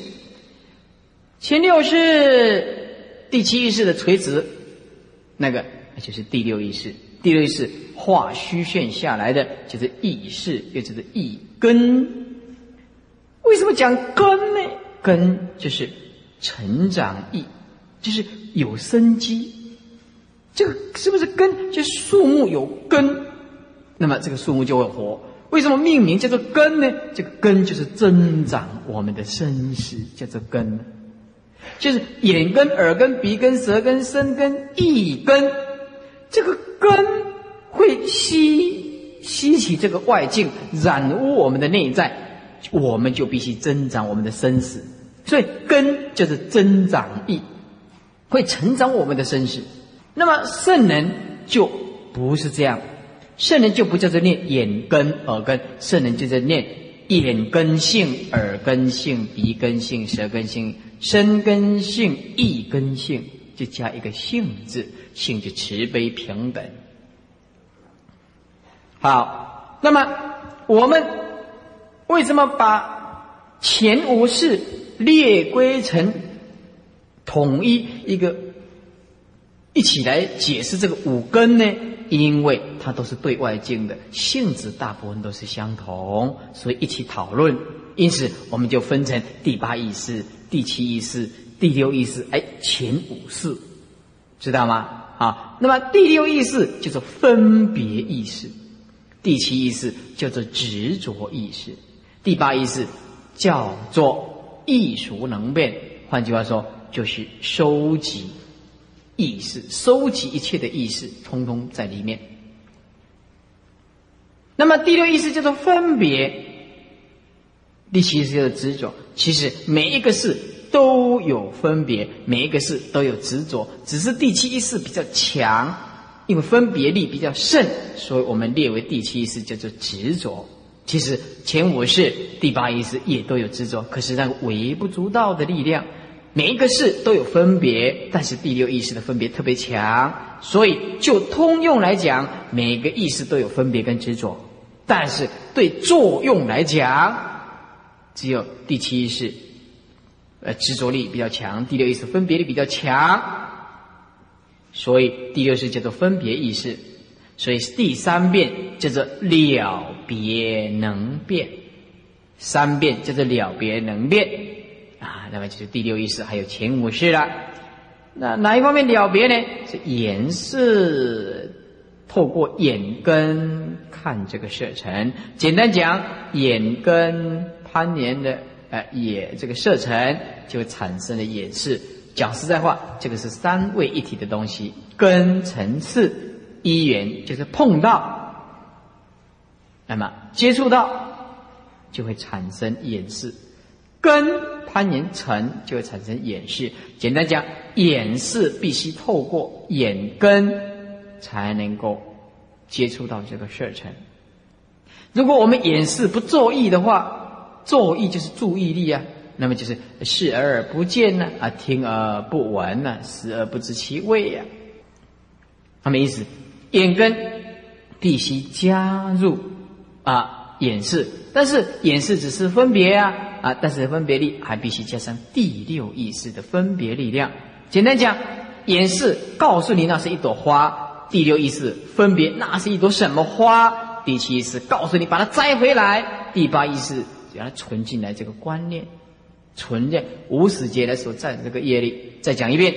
前六世第七意识的垂直，那个就是第六意识。第六意识画虚线下来的，就是意识，又就是意根。为什么讲根呢？根就是成长意，就是有生机。这个是不是根？就树木有根，那么这个树木就会活。为什么命名叫做根呢？这个根就是增长我们的身识，叫做根，就是眼根、耳根、鼻根、舌根、身根、意根。这个根会吸吸起这个外境，染污我们的内在，我们就必须增长我们的身识。所以根就是增长意，会成长我们的身识。那么圣人就不是这样。圣人就不叫做念眼根耳根，圣人就在念眼根性、耳根性、鼻根性、舌根性、身根性、意根性，就加一个性字，性就慈悲平等。好，那么我们为什么把前五事列归成统一一个一起来解释这个五根呢？因为它都是对外境的性质，大部分都是相同，所以一起讨论。因此，我们就分成第八意识、第七意识、第六意识，哎，前五识，知道吗？啊，那么第六意识叫做分别意识，第七意识叫做执着意识，第八意识叫做艺术能变。换句话说，就是收集。意识收集一切的意识，通通在里面。那么第六意识叫做分别，第七意识叫做执着。其实每一个事都有分别，每一个事都有执着，只是第七意识比较强，因为分别力比较盛，所以我们列为第七意识叫做执着。其实前五世、第八意识也都有执着，可是那个微不足道的力量。每一个事都有分别，但是第六意识的分别特别强，所以就通用来讲，每个意识都有分别跟执着，但是对作用来讲，只有第七意识，呃，执着力比较强，第六意识分别力比较强，所以第六是叫做分别意识，所以第三遍叫做了别能变，三遍叫做了别能变。啊，那么就是第六意识，还有前五识了。那哪一方面了别呢？是眼视，透过眼根看这个色尘。简单讲，眼根攀岩的，呃，眼这个色尘就产生了眼视。讲实在话，这个是三位一体的东西，根层次一缘就是碰到，那么接触到就会产生眼视。根攀岩成就会产生眼视。简单讲，眼视必须透过眼根才能够接触到这个色尘。如果我们掩饰不作意的话，作意就是注意力啊，那么就是视而不见呢，啊，听而不闻呢，食而不知其味呀。什么意思？眼根必须加入啊眼视，但是眼视只是分别啊。啊！但是分别力还必须加上第六意识的分别力量。简单讲，眼视告诉你那是一朵花，第六意识分别那是一朵什么花，第七意识告诉你把它摘回来，第八意识把它存进来这个观念，存在无始劫的时候在这个业力。再讲一遍，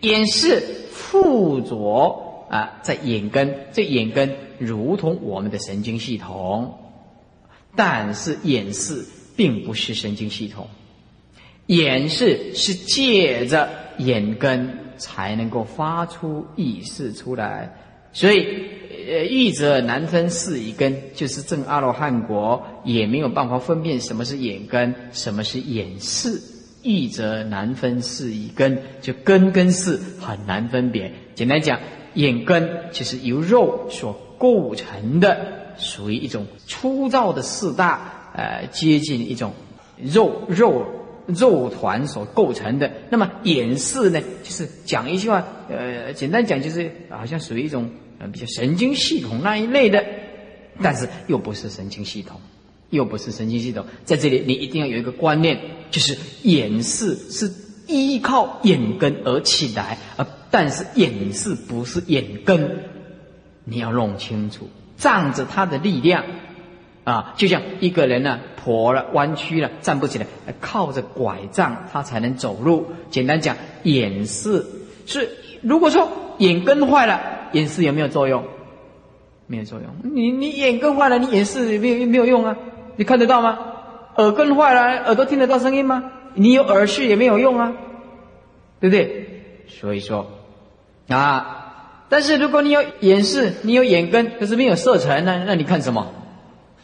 眼视附着啊，在眼根，这眼根如同我们的神经系统，但是眼视。并不是神经系统，眼视是借着眼根才能够发出意识出来，所以呃，欲则难分四以根，就是正阿罗汉国也没有办法分辨什么是眼根，什么是眼视。欲则难分四以根，就根跟视很难分别。简单讲，眼根就是由肉所构成的。属于一种粗糙的四大，呃，接近一种肉肉肉团所构成的。那么眼视呢，就是讲一句话，呃，简单讲就是好像属于一种呃比较神经系统那一类的，但是又不是神经系统，又不是神经系统。在这里，你一定要有一个观念，就是眼视是依靠眼根而起来，而但是眼视不是眼根。你要弄清楚，仗着他的力量，啊，就像一个人呢，跛了、弯曲了，站不起来，靠着拐杖他才能走路。简单讲，眼视是如果说眼根坏了，眼视有没有作用？没有作用。你你眼根坏了，你眼视没有没有用啊？你看得到吗？耳根坏了，耳朵听得到声音吗？你有耳视也没有用啊，对不对？所以说，啊。但是如果你有眼视，你有眼根，可是没有色尘呢？那你看什么？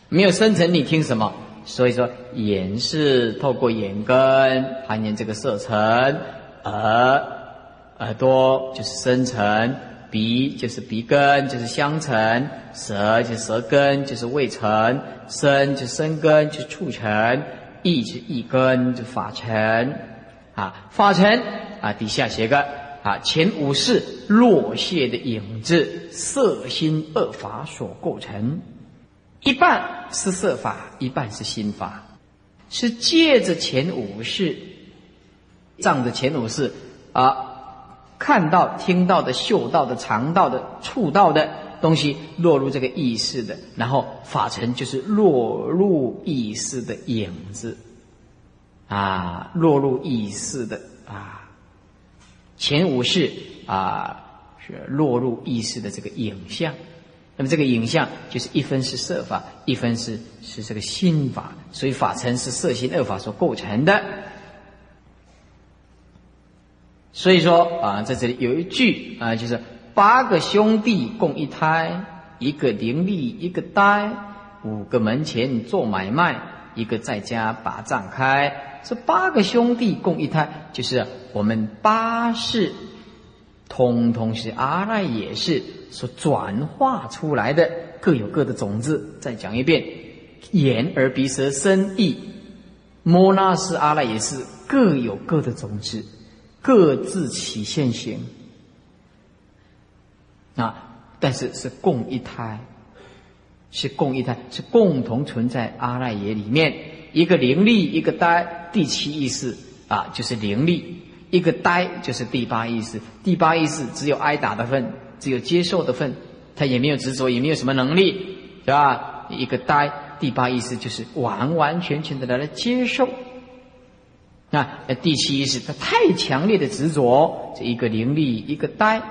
没有生成，你听什么？所以说，眼是透过眼根攀岩这个色尘，耳耳朵就是深层，鼻就是鼻根，就是香尘，舌就是舌根，就是味尘，身就身根，就是触尘，意是意根，就法尘啊，法尘啊，底下写个。啊，前五是落谢的影子，色心二法所构成，一半是色法，一半是心法，是借着前五世，仗着前五世啊，看到、听到的、嗅到的、尝到的、触到的东西落入这个意识的，然后法尘就是落入意识的影子，啊，落入意识的啊。前五是啊，是落入意识的这个影像，那么这个影像就是一分是色法，一分是是这个心法，所以法尘是色心二法所构成的。所以说啊，在这里有一句啊，就是八个兄弟共一胎，一个伶俐，一个呆，五个门前做买卖，一个在家把账开。这八个兄弟共一胎，就是我们八世，通通是阿赖耶识所转化出来的，各有各的种子。再讲一遍，眼耳鼻舌身意，摩那是阿赖耶识各有各的种子，各自起现行。啊，但是是共一胎，是共一胎，是共同存在阿赖耶里面。一个灵力，一个呆，第七意识啊，就是灵力；一个呆，就是第八意识。第八意识只有挨打的份，只有接受的份，他也没有执着，也没有什么能力，是吧？一个呆，第八意识就是完完全全的来来接受。那那第七意识，他太强烈的执着，这一个灵力，一个呆。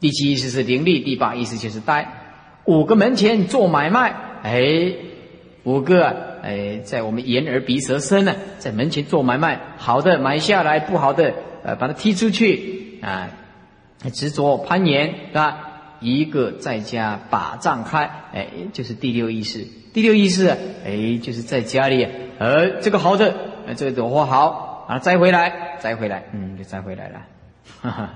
第七意识是灵力，第八意识就是呆。五个门前做买卖，哎，五个。哎，在我们眼耳鼻舌身呢，在门前做买卖，好的买下来，不好的呃把它踢出去啊，执着攀岩是吧？一个在家把账开，哎，就是第六意识。第六意识，哎，就是在家里，呃，这个好的，这个朵花好啊，摘回来，摘回来，嗯，就摘回来了，哈哈，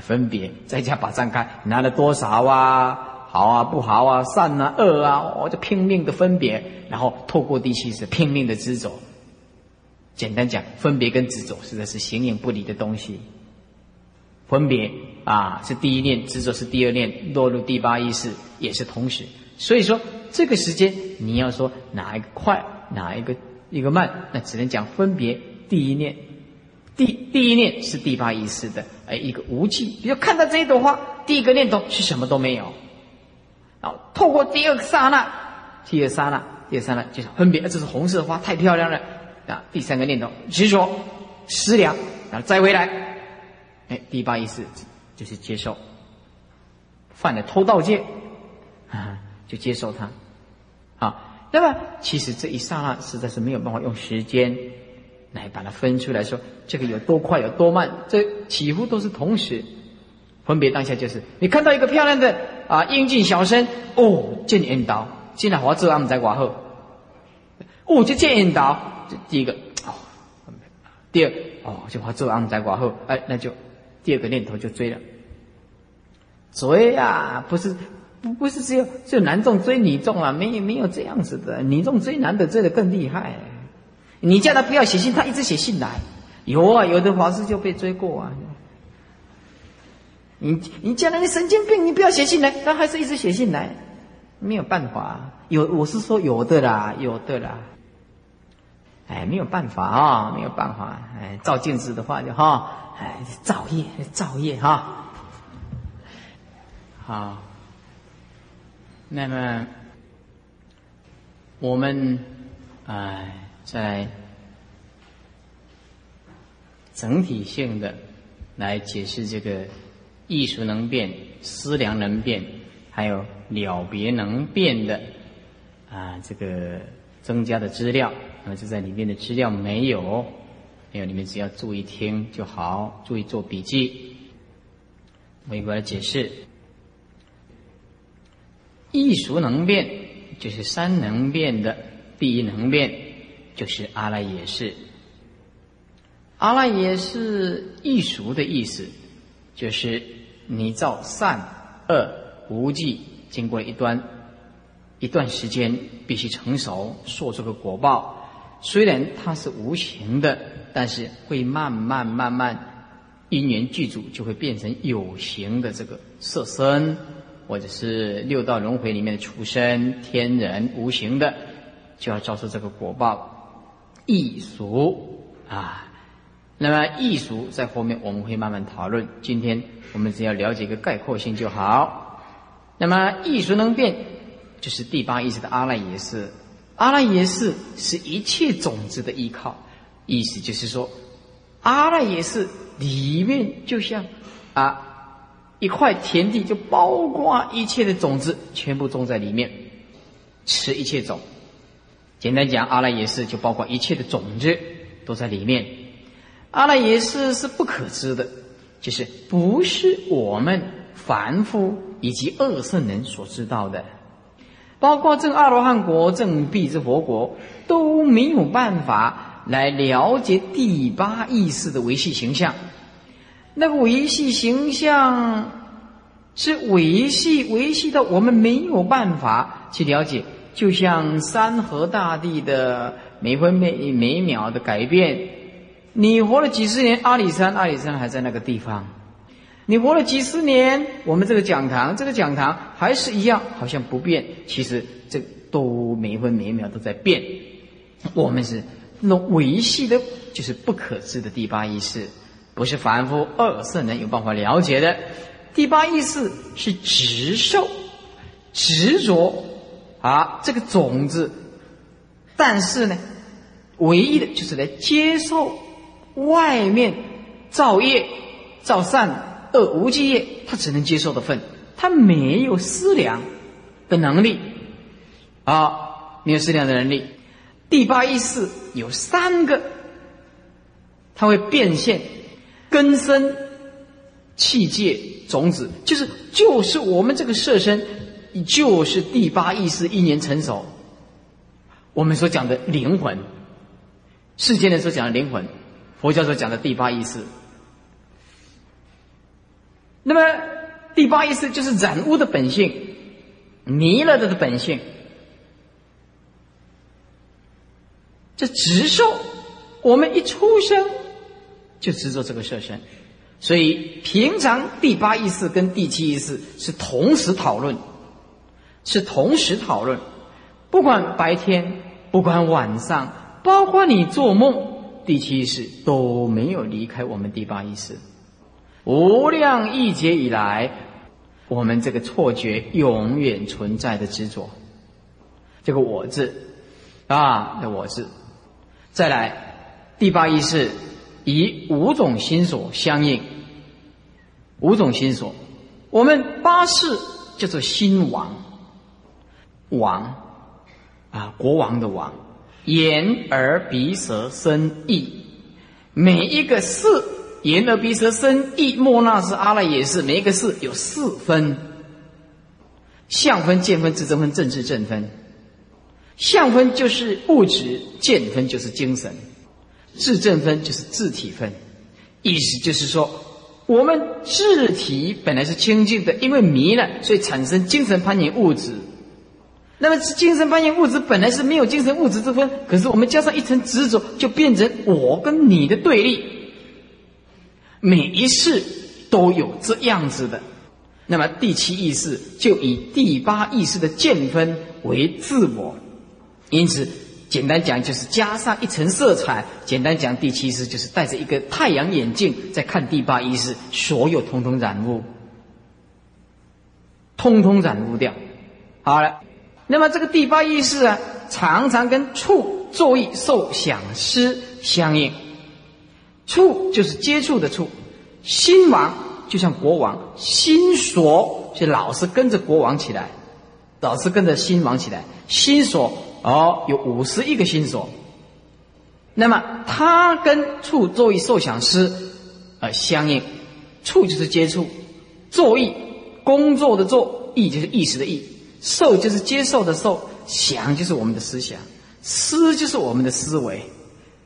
分别在家把账开，拿了多少啊？好啊，不好啊，善啊，恶啊，我就拼命的分别，然后透过第七识拼命的执着。简单讲，分别跟执着实在是形影不离的东西。分别啊是第一念，执着是第二念，落入第八意识也是同时。所以说，这个时间你要说哪一个快，哪一个一个慢，那只能讲分别第一念。第第一念是第八意识的，哎，一个无记。比如看到这一朵花，第一个念头是什么都没有。然后透过第二个刹那，第二刹那，第二刹那就是分别，这是红色花，太漂亮了啊！第三个念头执着、思量，然后再回来，哎，第八意识就是接受，犯了偷盗戒，啊，就接受它，啊。那么其实这一刹那实在是没有办法用时间来把它分出来说，这个有多快有多慢，这几乎都是同时。分别当下就是你看到一个漂亮的啊英俊小生哦见引导，现在华智阿姆在寡后，哦就见引导，这第一个哦，第二哦就华智阿姆在寡后，哎那就第二个念头就追了，追啊不是不不是只有只有男众追女众啊，没有没有这样子的，女众追男的追的更厉害。你叫他不要写信，他一直写信来。有啊，有的法师就被追过啊。你你叫他你神经病，你不要写信来，他还是一直写信来，没有办法。有我是说有的啦，有的啦。哎，没有办法啊，没有办法。哎，照镜子的话就哈，哎，造业造业哈。好，那么我们哎，在整体性的来解释这个艺术能变、思量能变，还有了别能变的啊，这个增加的资料。那么就在里面的资料没有，没有，你们只要注意听就好，注意做笔记。我一过来解释。艺术能变，就是三能变的第一能变，就是阿赖耶识。阿赖耶是艺术的意思，就是你造善恶无记，经过一段一段时间，必须成熟，做出个果报。虽然它是无形的，但是会慢慢慢慢因缘具足，就会变成有形的这个色身。或者是六道轮回里面的畜生、天人，无形的，就要造出这个果报，易俗啊。那么艺术在后面我们会慢慢讨论，今天我们只要了解一个概括性就好。那么艺术能变，就是第八意识的阿赖耶识。阿赖耶识是一切种子的依靠，意思就是说，阿赖耶识里面就像啊。一块田地就包括一切的种子，全部种在里面，吃一切种。简单讲，阿赖耶识就包括一切的种子都在里面。阿赖耶识是不可知的，就是不是我们凡夫以及二圣人所知道的，包括正阿罗汉国、正必之佛国都没有办法来了解第八意识的维系形象。那个维系形象是维系维系到我们没有办法去了解，就像山河大地的每分每每秒的改变。你活了几十年，阿里山阿里山还在那个地方；你活了几十年，我们这个讲堂这个讲堂还是一样，好像不变。其实这都每分每秒都在变。我们是那维系的，就是不可知的第八意识。不是凡夫二圣人有办法了解的。第八意识是执受、执着啊，这个种子。但是呢，唯一的就是来接受外面造业、造善恶无记业，他只能接受的份，他没有思量的能力啊，没有思量的能力。第八意识有三个，它会变现。根生气界种子，就是就是我们这个色身，就是第八意识一年成熟。我们所讲的灵魂，世间人所讲的灵魂，佛教所讲的第八意识。那么第八意识就是染污的本性，迷了的的本性。这直受，我们一出生。就执着这个色身，所以平常第八意识跟第七意识是同时讨论，是同时讨论。不管白天，不管晚上，包括你做梦，第七意识都没有离开我们第八意识。无量亿劫以来，我们这个错觉永远存在的执着，这个我字啊，那我字。再来，第八意识。以五种心所相应，五种心所，我们八世叫做心王，王啊，国王的王，眼耳鼻舌身意，每一个四眼耳鼻舌身意，莫那是阿赖耶识，每一个四有四分，相分、见分、智真分、正智正分，相分就是物质，见分就是精神。质正分就是自体分，意思就是说，我们自体本来是清净的，因为迷了，所以产生精神攀岩物质。那么精神攀岩物质本来是没有精神物质之分，可是我们加上一层执着，就变成我跟你的对立。每一世都有这样子的。那么第七意识就以第八意识的见分为自我，因此。简单讲就是加上一层色彩。简单讲，第七意识就是戴着一个太阳眼镜在看第八意识，所有通通染污，通通染污掉。好了，那么这个第八意识啊，常常跟触、作意、受、想、思相应。触就是接触的触，心王就像国王，心所就老是跟着国王起来，老是跟着心王起来，心所。哦，有五十亿个心所，那么它跟触作意受想思，呃相应，触就是接触，作意工作的作，意就是意识的意，受就是接受的受，想就是我们的思想，思就是我们的思维，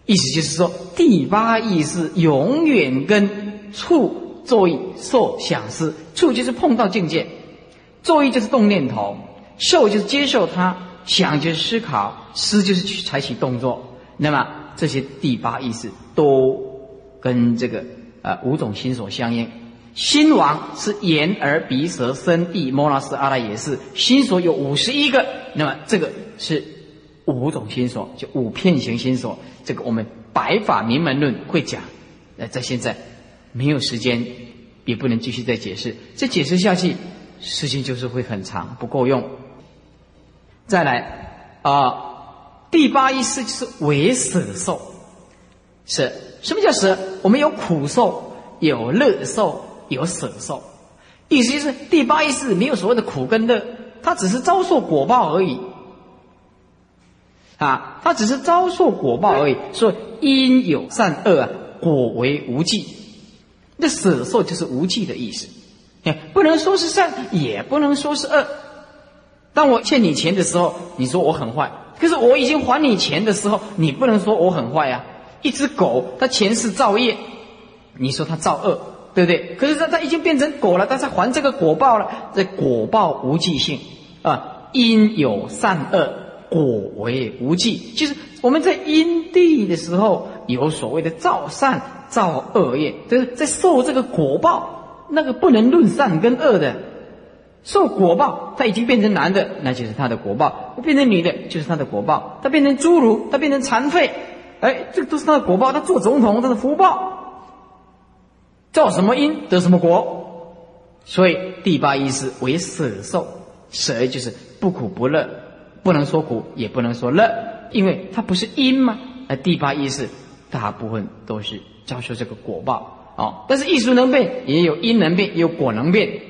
意思就是说第八意识永远跟触作意受想思，触就是碰到境界，作意就是动念头，受就是接受它。想就是思考，思就是去采取动作。那么这些第八意识都跟这个呃五种心所相应。心王是眼耳鼻舌身意摩拉斯阿拉也是心所有五十一个。那么这个是五种心所，就五片型心所。这个我们白法明门论会讲。那在现在没有时间，也不能继续再解释。这解释下去，事情就是会很长，不够用。再来啊，第八意识就是为舍受，舍什么叫舍？我们有苦受，有乐受，有舍受。意思就是第八意识没有所谓的苦跟乐，它只是遭受果报而已。啊，它只是遭受果报而已。所以因有善恶啊，果为无记。那舍受就是无记的意思。不能说是善，也不能说是恶。当我欠你钱的时候，你说我很坏；可是我已经还你钱的时候，你不能说我很坏啊。一只狗，它前世造业，你说它造恶，对不对？可是它它已经变成果了，它在还这个果报了。这果报无记性啊，因有善恶，果为无记。就是我们在因地的时候，有所谓的造善、造恶业，就是在受这个果报，那个不能论善跟恶的。受果报，他已经变成男的，那就是他的果报；变成女的，就是他的果报；他变成侏儒，他变成残废，哎，这个都是他的果报。他做总统，他的福报，造什么因得什么果。所以第八意识为舍受，舍就是不苦不乐，不能说苦，也不能说乐，因为它不是因嘛。而第八意识大部分都是遭受这个果报哦。但是艺术能变，也有因能变，也有果能变。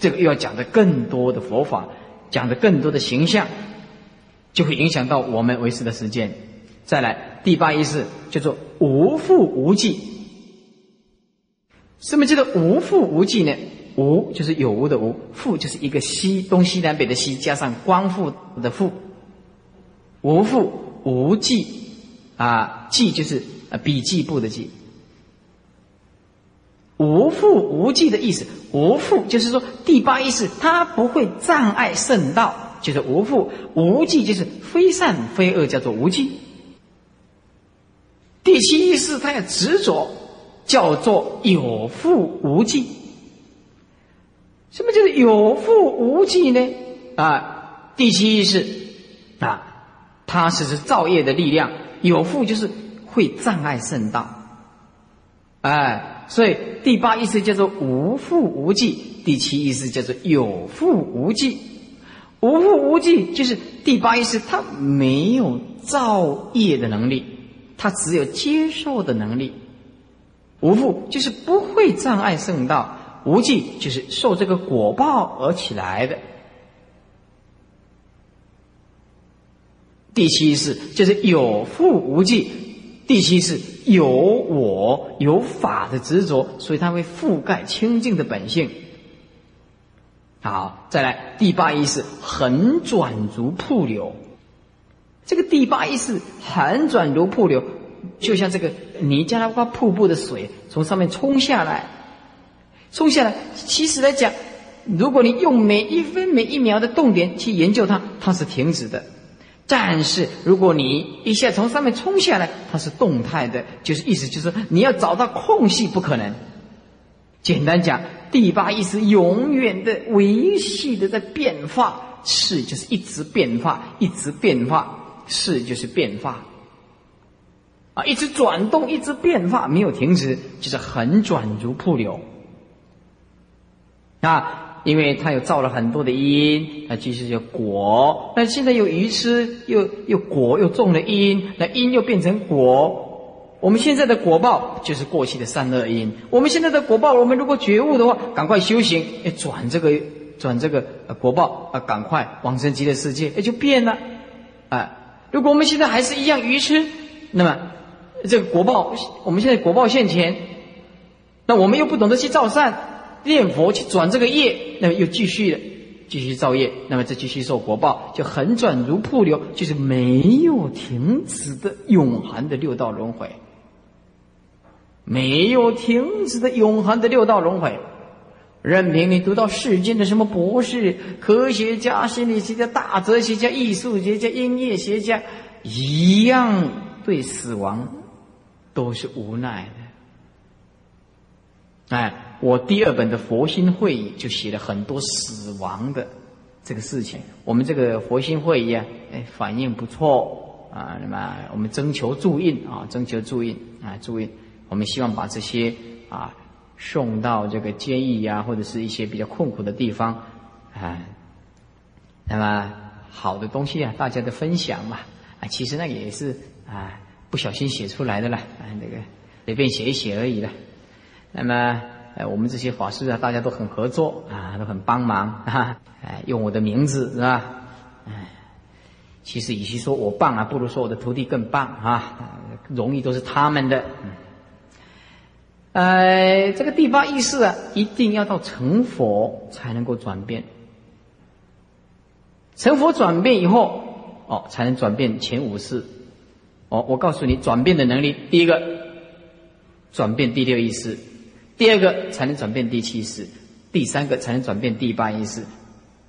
这个又要讲的更多的佛法，讲的更多的形象，就会影响到我们为师的时间。再来第八意识叫做无复无记。什么叫做无复无记呢？无就是有无的无，复就是一个西东西南北的西，加上光复的复。无复无记啊，记就是啊笔记簿的记。无复无记的意思，无复就是说第八意识它不会障碍圣道，就是无复无记就是非善非恶，叫做无记。第七意识它要执着，叫做有复无记。什么叫做有复无记呢？啊，第七意识啊，它是是造业的力量，有复就是会障碍圣道，哎。所以第八意识叫做无复无记，第七意识叫做有复无记。无复无记就是第八意识，它没有造业的能力，它只有接受的能力。无复就是不会障碍圣道，无记就是受这个果报而起来的。第七意识就是有复无记，第七是有我有法的执着，所以它会覆盖清净的本性。好，再来第八意识横转如瀑流，这个第八意识横转如瀑流，就像这个尼加拉瓜瀑布的水从上面冲下来，冲下来，其实来讲，如果你用每一分每一秒的动点去研究它，它是停止的；但是如果你一下从上面冲下来，它是动态的，就是意思就是你要找到空隙不可能。简单讲，第八意识永远的维系的在变化，是就是一直变化，一直变化，是就是变化。啊，一直转动，一直变化，没有停止，就是横转如瀑流。啊，因为它有造了很多的因，那其实就果。那现在有鱼吃，又又果又种了因，那因又变成果。我们现在的果报就是过去的善恶因。我们现在的果报，我们如果觉悟的话，赶快修行，哎，转这个转这个果报啊，赶快往生极乐世界，也就变了。啊，如果我们现在还是一样愚痴，那么。这个国报，我们现在国报现前，那我们又不懂得去造善、念佛去转这个业，那么又继续的继续造业，那么再继续受国报，就横转如瀑流，就是没有停止的永恒的六道轮回，没有停止的永恒的六道轮回。任凭你读到世间的什么博士、科学家、心理学家、大哲学家、艺术学家、音乐学家，一样对死亡。都是无奈的。哎，我第二本的佛心会议就写了很多死亡的这个事情。我们这个佛心会议啊，哎，反应不错啊。那么我们征求注印啊，征求注印啊，注印。我们希望把这些啊送到这个监狱呀，或者是一些比较困苦的地方啊。那么好的东西啊，大家的分享嘛啊，其实那也是啊。不小心写出来的了，啊，那个随便写一写而已了。那么，呃，我们这些法师啊，大家都很合作啊，都很帮忙啊，哎，用我的名字是吧？哎，其实与其说我棒啊，不如说我的徒弟更棒啊，荣誉都是他们的。呃，这个第八意识啊，一定要到成佛才能够转变，成佛转变以后，哦，才能转变前五世。哦，我告诉你，转变的能力，第一个转变第六意识，第二个才能转变第七意识，第三个才能转变第八意识，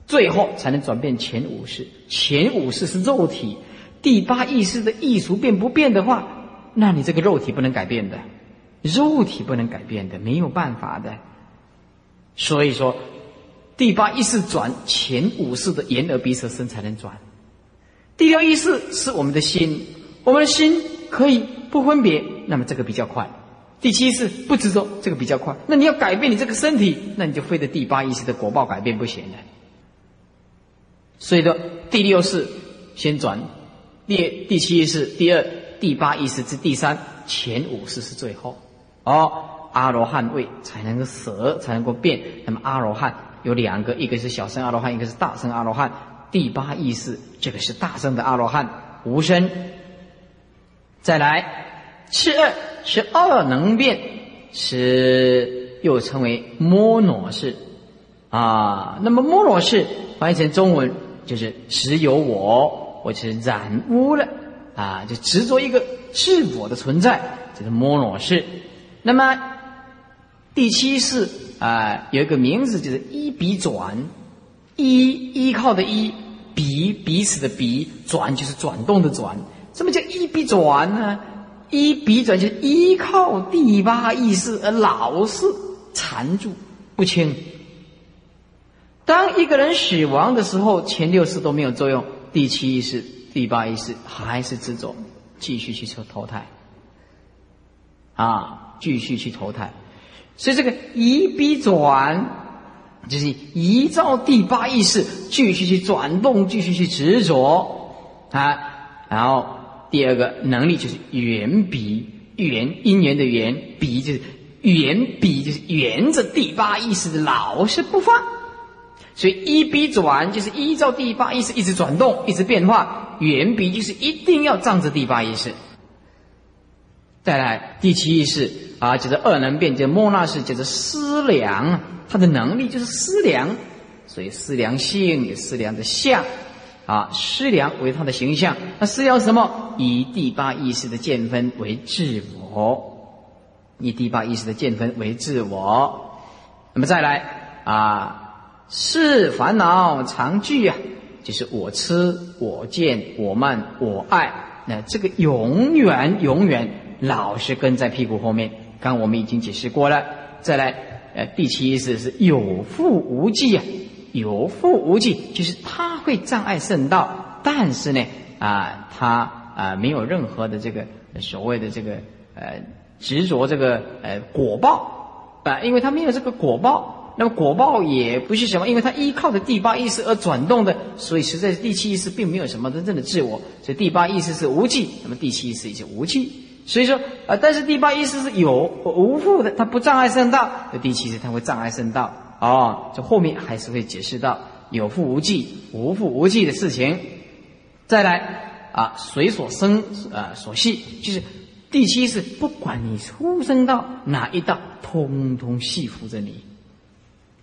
最后才能转变前五识。前五识是肉体，第八意识的意识变不变的话，那你这个肉体不能改变的，肉体不能改变的，没有办法的。所以说，第八意识转前五识的眼耳鼻舌身才能转，第六意识是我们的心。我们的心可以不分别，那么这个比较快。第七是不执着，这个比较快。那你要改变你这个身体，那你就非得第八意识的果报改变不行了。所以说，第六是先转，第第七意识第二，第八意识之第三，前五识是最后。哦，阿罗汉位才能够舍，才能够变。那么阿罗汉有两个，一个是小乘阿罗汉，一个是大乘阿罗汉。第八意识这个是大乘的阿罗汉，无生。再来，次二是二能变，是又称为摩罗式啊。那么摩罗式翻译成中文就是实有我，我是染污了啊，就执着一个自我的存在，就是摩罗式。那么第七世啊，有一个名字就是依彼转，依依靠的依，彼彼此的彼，转就是转动的转。什么叫依笔转呢？依笔转就是依靠第八意识而老是缠住不清。当一个人死亡的时候，前六识都没有作用，第七意识、第八意识还是执着，继续去投投胎。啊，继续去投胎。所以这个一笔转，就是依照第八意识继续去转动，继续去执着啊，然后。第二个能力就是缘比缘因缘的缘比就是缘比就是沿着第八意识的老是不放，所以一笔转就是依照第八意识一直转动，一直变化。缘比就是一定要仗着第八意识。再来第七意识啊，就是二能变，就莫那是，就是思量，他的能力就是思量，所以思量性也思量的相。啊，思量为他的形象，那思量什么？以第八意识的见分为自我，以第八意识的见分为自我。那么再来啊，是烦恼常聚啊，就是我吃、我见、我慢、我爱，那这个永远永远老是跟在屁股后面。刚我们已经解释过了。再来，呃，第七意识是有负无忌啊，有负无忌，就是他会障碍圣道，但是呢，啊，他啊没有任何的这个所谓的这个呃执着这个呃果报啊，因为他没有这个果报，那么果报也不是什么，因为他依靠着第八意识而转动的，所以实在是第七意识并没有什么真正的自我，所以第八意识是无忌，那么第七意识也是无忌。所以说，啊，但是第八意识是有无负的，它不障碍圣道；这第七识它会障碍圣道。哦，这后面还是会解释到有负无忌、无负无忌的事情。再来啊，随所生啊所系，就是第七是不管你出生到哪一道，通通系服着你，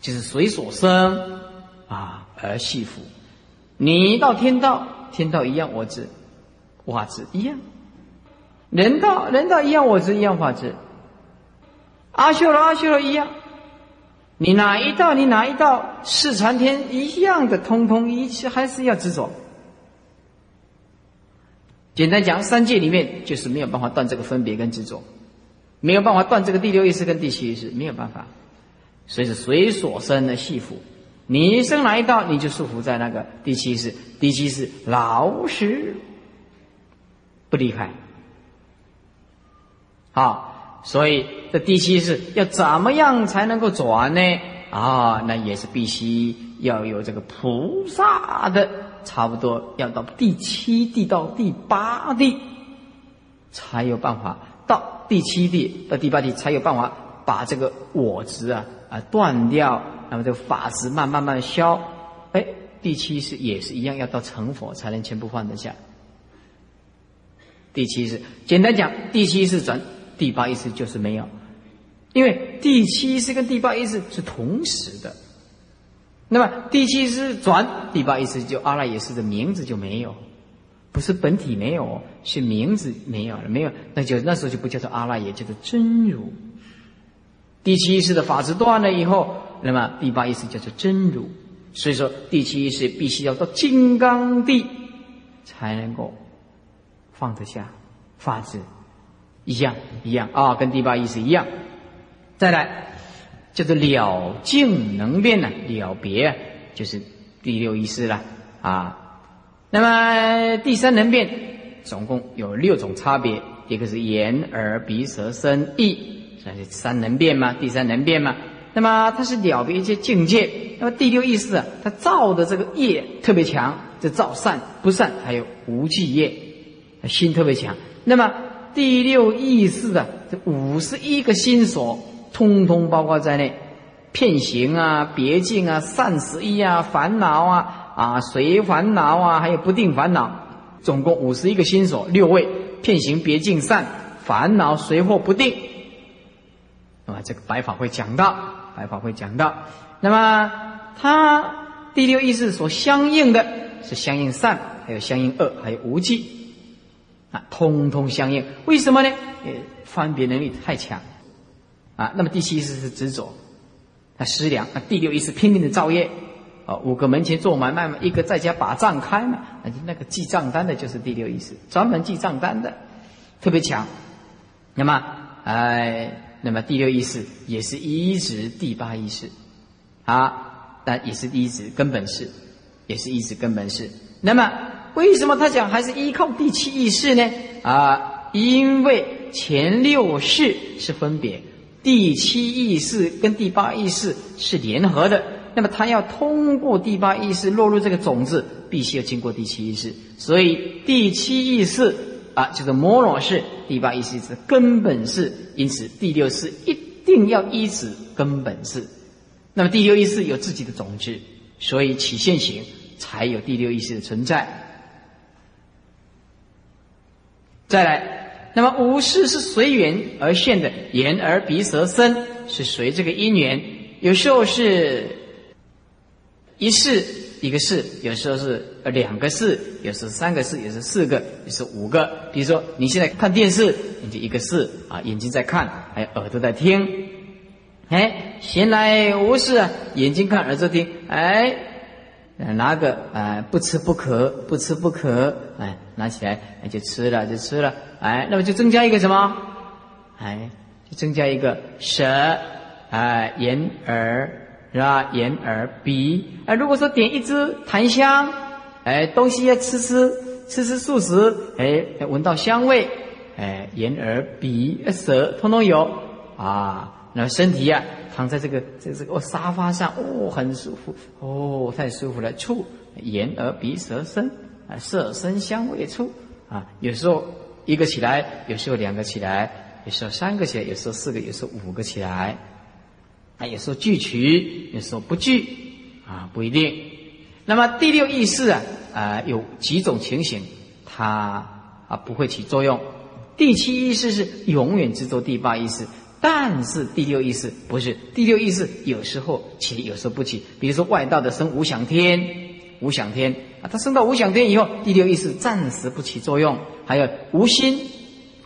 就是随所生啊而系服。你到天道，天道一样，我知，我知一样。人道人道一样，我执一样法执。阿修罗阿修罗一样，你哪一道你哪一道是禅天一样的，通通一切还是要执着。简单讲，三界里面就是没有办法断这个分别跟执着，没有办法断这个第六意识跟第七意识，没有办法。所以是随所生的系缚，你生哪一道，你就束缚在那个第七意识，第七意识老实不离开。啊，所以这第七是要怎么样才能够转呢？啊，那也是必须要有这个菩萨的，差不多要到第七地到第八地，才有办法到第七地到第八地才有办法把这个我执啊啊断掉，那么这个法执慢慢慢消。哎，第七是也是一样，要到成佛才能全部放得下。第七是简单讲，第七是转。第八意识就是没有，因为第七意识跟第八意识是同时的。那么第七意识转，第八意识就阿赖耶识的名字就没有，不是本体没有，是名字没有了，没有，那就那时候就不叫做阿赖耶，叫做真如。第七意识的法执断了以后，那么第八意识叫做真如。所以说，第七意识必须要到金刚地才能够放得下法执。一样一样啊，跟第八意识一样。再来，叫做了境能变呢，了别就是第六意识了啊。那么第三能变，总共有六种差别，一个是眼、耳、鼻、舌、身、意，算是三能变嘛，第三能变嘛。那么它是了别一些境界。那么第六意识啊，它造的这个业特别强，这造善不善，还有无记业，心特别强。那么第六意识的这五十一个心所，通通包括在内，片行啊、别境啊、善十一啊、烦恼啊、啊随烦恼啊，还有不定烦恼，总共五十一个心所，六位片行、别境、善烦恼、随或不定。那么这个白法会讲到，白法会讲到，那么它第六意识所相应的是相应善，还有相应恶，还有无记。啊，通通相应，为什么呢？呃，分别能力太强，啊，那么第七意识是执着，他思量，啊，第六意识拼命的造业，哦，五个门前做买卖嘛，一个在家把账开嘛，那个记账单的就是第六意识，专门记账单的，特别强。那么，哎，那么第六意识也是一直第八意识，啊，但也是一直根本是，也是一直根本是。那么。为什么他讲还是依靠第七意识呢？啊，因为前六识是分别，第七意识跟第八意识是联合的。那么他要通过第八意识落入这个种子，必须要经过第七意识。所以第七意识啊，就是摩罗识，第八意识是根本是，因此第六识一定要依止根本是。那么第六意识有自己的种子，所以起现行才有第六意识的存在。再来，那么五事是随缘而现的，眼、耳、鼻、舌、身是随这个因缘，有时候是一事一个事，有时候是两个事，有时候三个事，有时候四个，有时候五个。比如说你现在看电视，你就一个事啊，眼睛在看，还有耳朵在听，哎，闲来无事啊，眼睛看，耳朵听，哎，拿个哎，不吃不可，不吃不可，哎，拿起来就吃了，就吃了，哎，那么就增加一个什么？哎，就增加一个舌，哎，眼耳是吧？眼耳鼻，哎，如果说点一支檀香，哎，东西要吃吃吃吃素食，哎，闻到香味，哎，眼耳鼻舌通通有啊。那身体呀，躺在这个这这个沙发上，哦，很舒服，哦，太舒服了。触眼耳鼻舌身啊，色声香味触啊，有时候一个起来，有时候两个起来，有时候三个起来，有时候四个，有时候五个起来，啊，有时候聚齐，有时候不聚啊，不一定。那么第六意识啊，啊，有几种情形，它啊不会起作用。第七意识是永远执着第八意识。但是第六意识不是第六意识，有时候起，有时候不起。比如说外道的生无想天，无想天啊，他升到无想天以后，第六意识暂时不起作用。还有无心，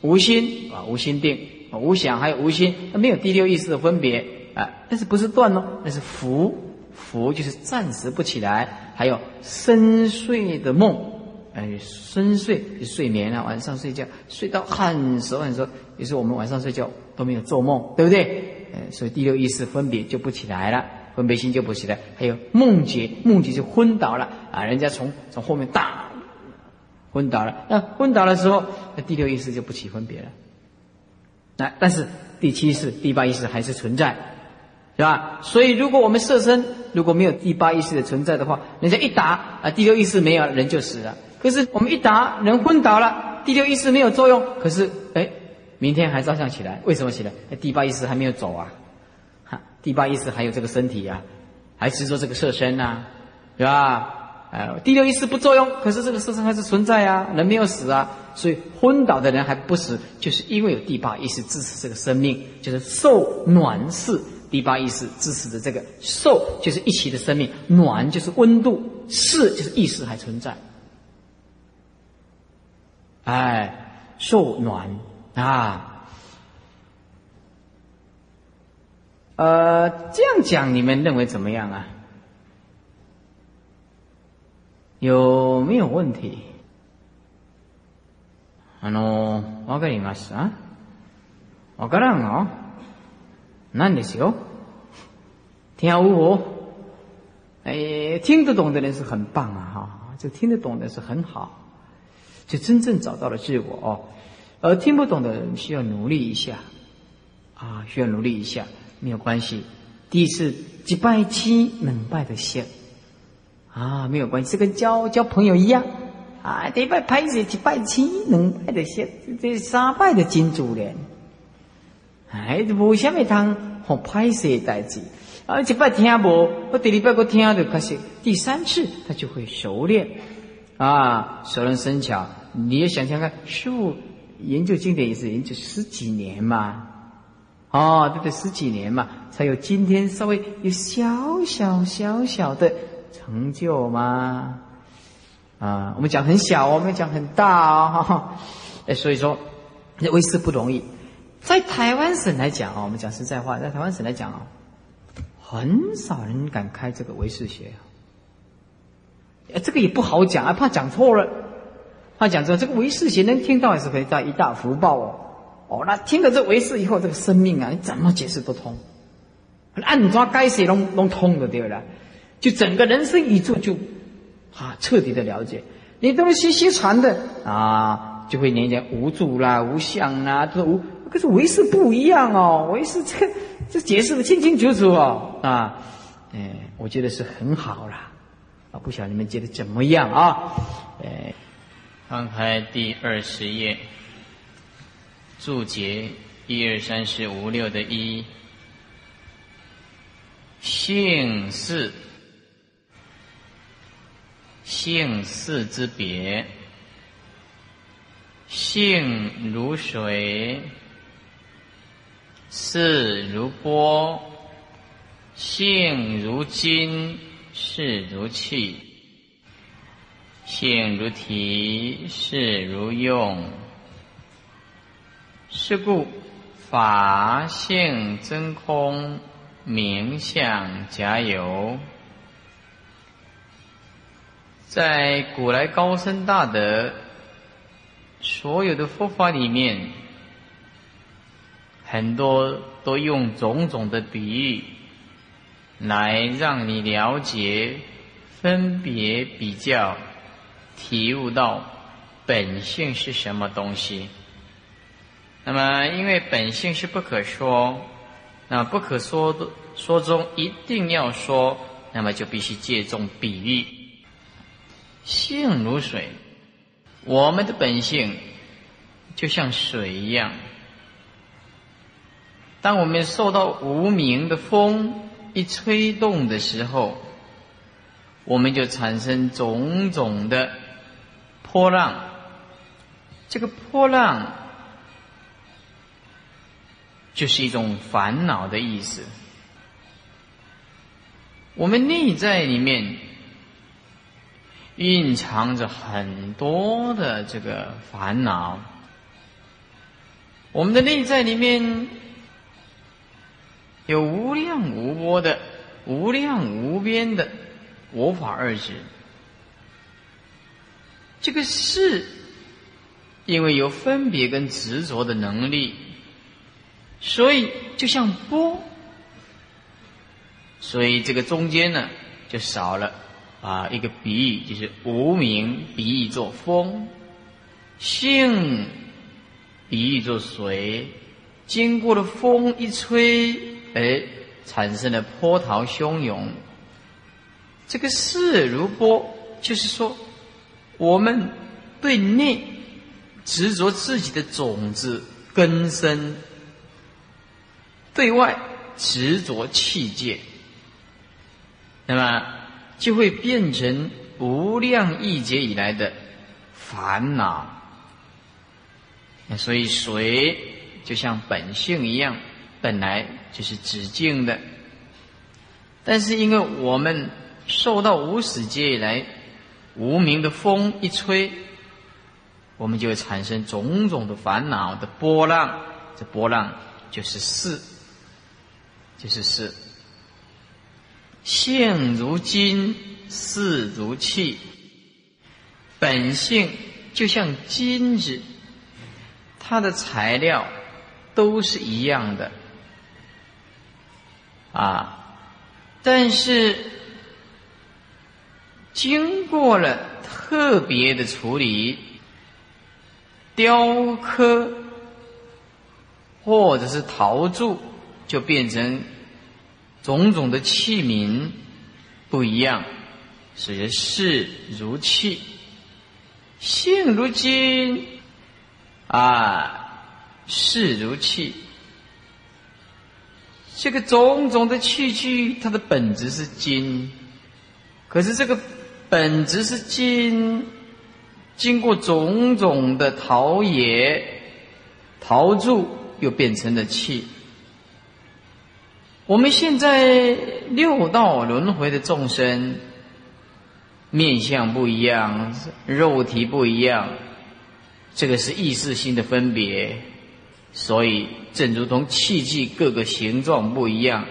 无心啊，无心定，无想还有无心，没有第六意识的分别啊。但是不是断哦，那是浮，浮就是暂时不起来。还有深睡的梦。哎，深睡就睡眠啊，晚上睡觉睡到很熟很熟，于是我们晚上睡觉都没有做梦，对不对？呃，所以第六意识分别就不起来了，分别心就不起来。还有梦觉，梦觉就昏倒了啊，人家从从后面打昏倒了，那昏倒的时候，那第六意识就不起分别了。那但是第七识、第八意识还是存在，是吧？所以如果我们设身如果没有第八意识的存在的话，人家一打啊，第六意识没有，人就死了。可是我们一打人昏倒了，第六意识没有作用。可是哎，明天还照相起来，为什么起来？第八意识还没有走啊，哈，第八意识还有这个身体啊，还执着这个色身呐，是吧？呃，第六意识不作用，可是这个色身还是存在啊，人没有死啊，所以昏倒的人还不死，就是因为有第八意识支持这个生命，就是受暖是。第八意识支持的这个受就是一起的生命，暖就是温度，是就是意识还存在。哎，受暖啊！呃，这样讲你们认为怎么样啊？有没有问题？あの、わかりました？わからんの？なんですよ。听无？哎，听得懂的人是很棒啊！哈，这听得懂的是很好。就真正找到了自我哦， 而听不懂的人需要努力一下，啊，需要努力一下，没有关系。第一次几拜七能拜的先，啊，没有关系，这跟交交朋友一样，啊，得拜拍子几拜七能拜的先，这三拜的金主人，哎，无虾米通好拍摄代志，啊，一拜听无，我第二拜个听就开始，第三次他就会熟练。啊，熟能生巧，你也想想看，师傅研究经典也是研究十几年嘛，哦，对对，十几年嘛，才有今天稍微有小小小小的成就嘛。啊，我们讲很小，我们讲很大哦，哎，所以说，那为师不容易，在台湾省来讲啊，我们讲实在话，在台湾省来讲啊，很少人敢开这个为师学。哎，这个也不好讲啊，怕讲错了，他讲说。这个唯识学能听到也是可以带一大福报哦。哦，那听了这唯识以后，这个生命啊，你怎么解释都通，按抓该写拢拢通的对了，就整个人生宇宙就啊彻底的了解。你东西西传的啊，就会念讲无助啦、无相啦，这无。可是唯识不一样哦，唯识这个这解释的清清楚楚哦啊，哎，我觉得是很好啦。啊不晓得你们觉得怎么样啊？哎，翻开第二十页，注解一二三四五六的一，姓氏，姓氏之别，性如水，事如波，性如金。事如气，性如体，事如用。是故法性真空，名相假有。在古来高僧大德所有的佛法里面，很多都用种种的比喻来让你了解、分别、比较、体悟到本性是什么东西。那么，因为本性是不可说，那不可说的说中一定要说，那么就必须借重比喻。性如水，我们的本性就像水一样。当我们受到无名的风一吹动的时候，我们就产生种种的波浪。这个波浪就是一种烦恼的意思。我们内在里面。蕴藏着很多的这个烦恼，我们的内在里面有无量无波的、无量无边的我法二执。这个是，因为有分别跟执着的能力，所以就像波，所以这个中间呢就少了。啊，一个比喻就是无名比喻作风，性比喻作水，经过了风一吹，哎，产生了波涛汹涌。这个势如波，就是说，我们对内执着自己的种子根深，对外执着气界，那么。就会变成无量亿劫以来的烦恼。所以水就像本性一样，本来就是止境的。但是因为我们受到无始劫以来无名的风一吹，我们就会产生种种的烦恼的波浪。这波浪就是四，就是四。性如金，事如气。本性就像金子，它的材料都是一样的啊。但是经过了特别的处理，雕刻或者是陶铸，就变成。种种的器皿不一样，所以事如器，性如金，啊，事如器。这个种种的器具，它的本质是金，可是这个本质是金，经过种种的陶冶、陶铸，又变成了气。我们现在六道轮回的众生，面相不一样，肉体不一样，这个是意识性的分别。所以，正如同器具各个形状不一样，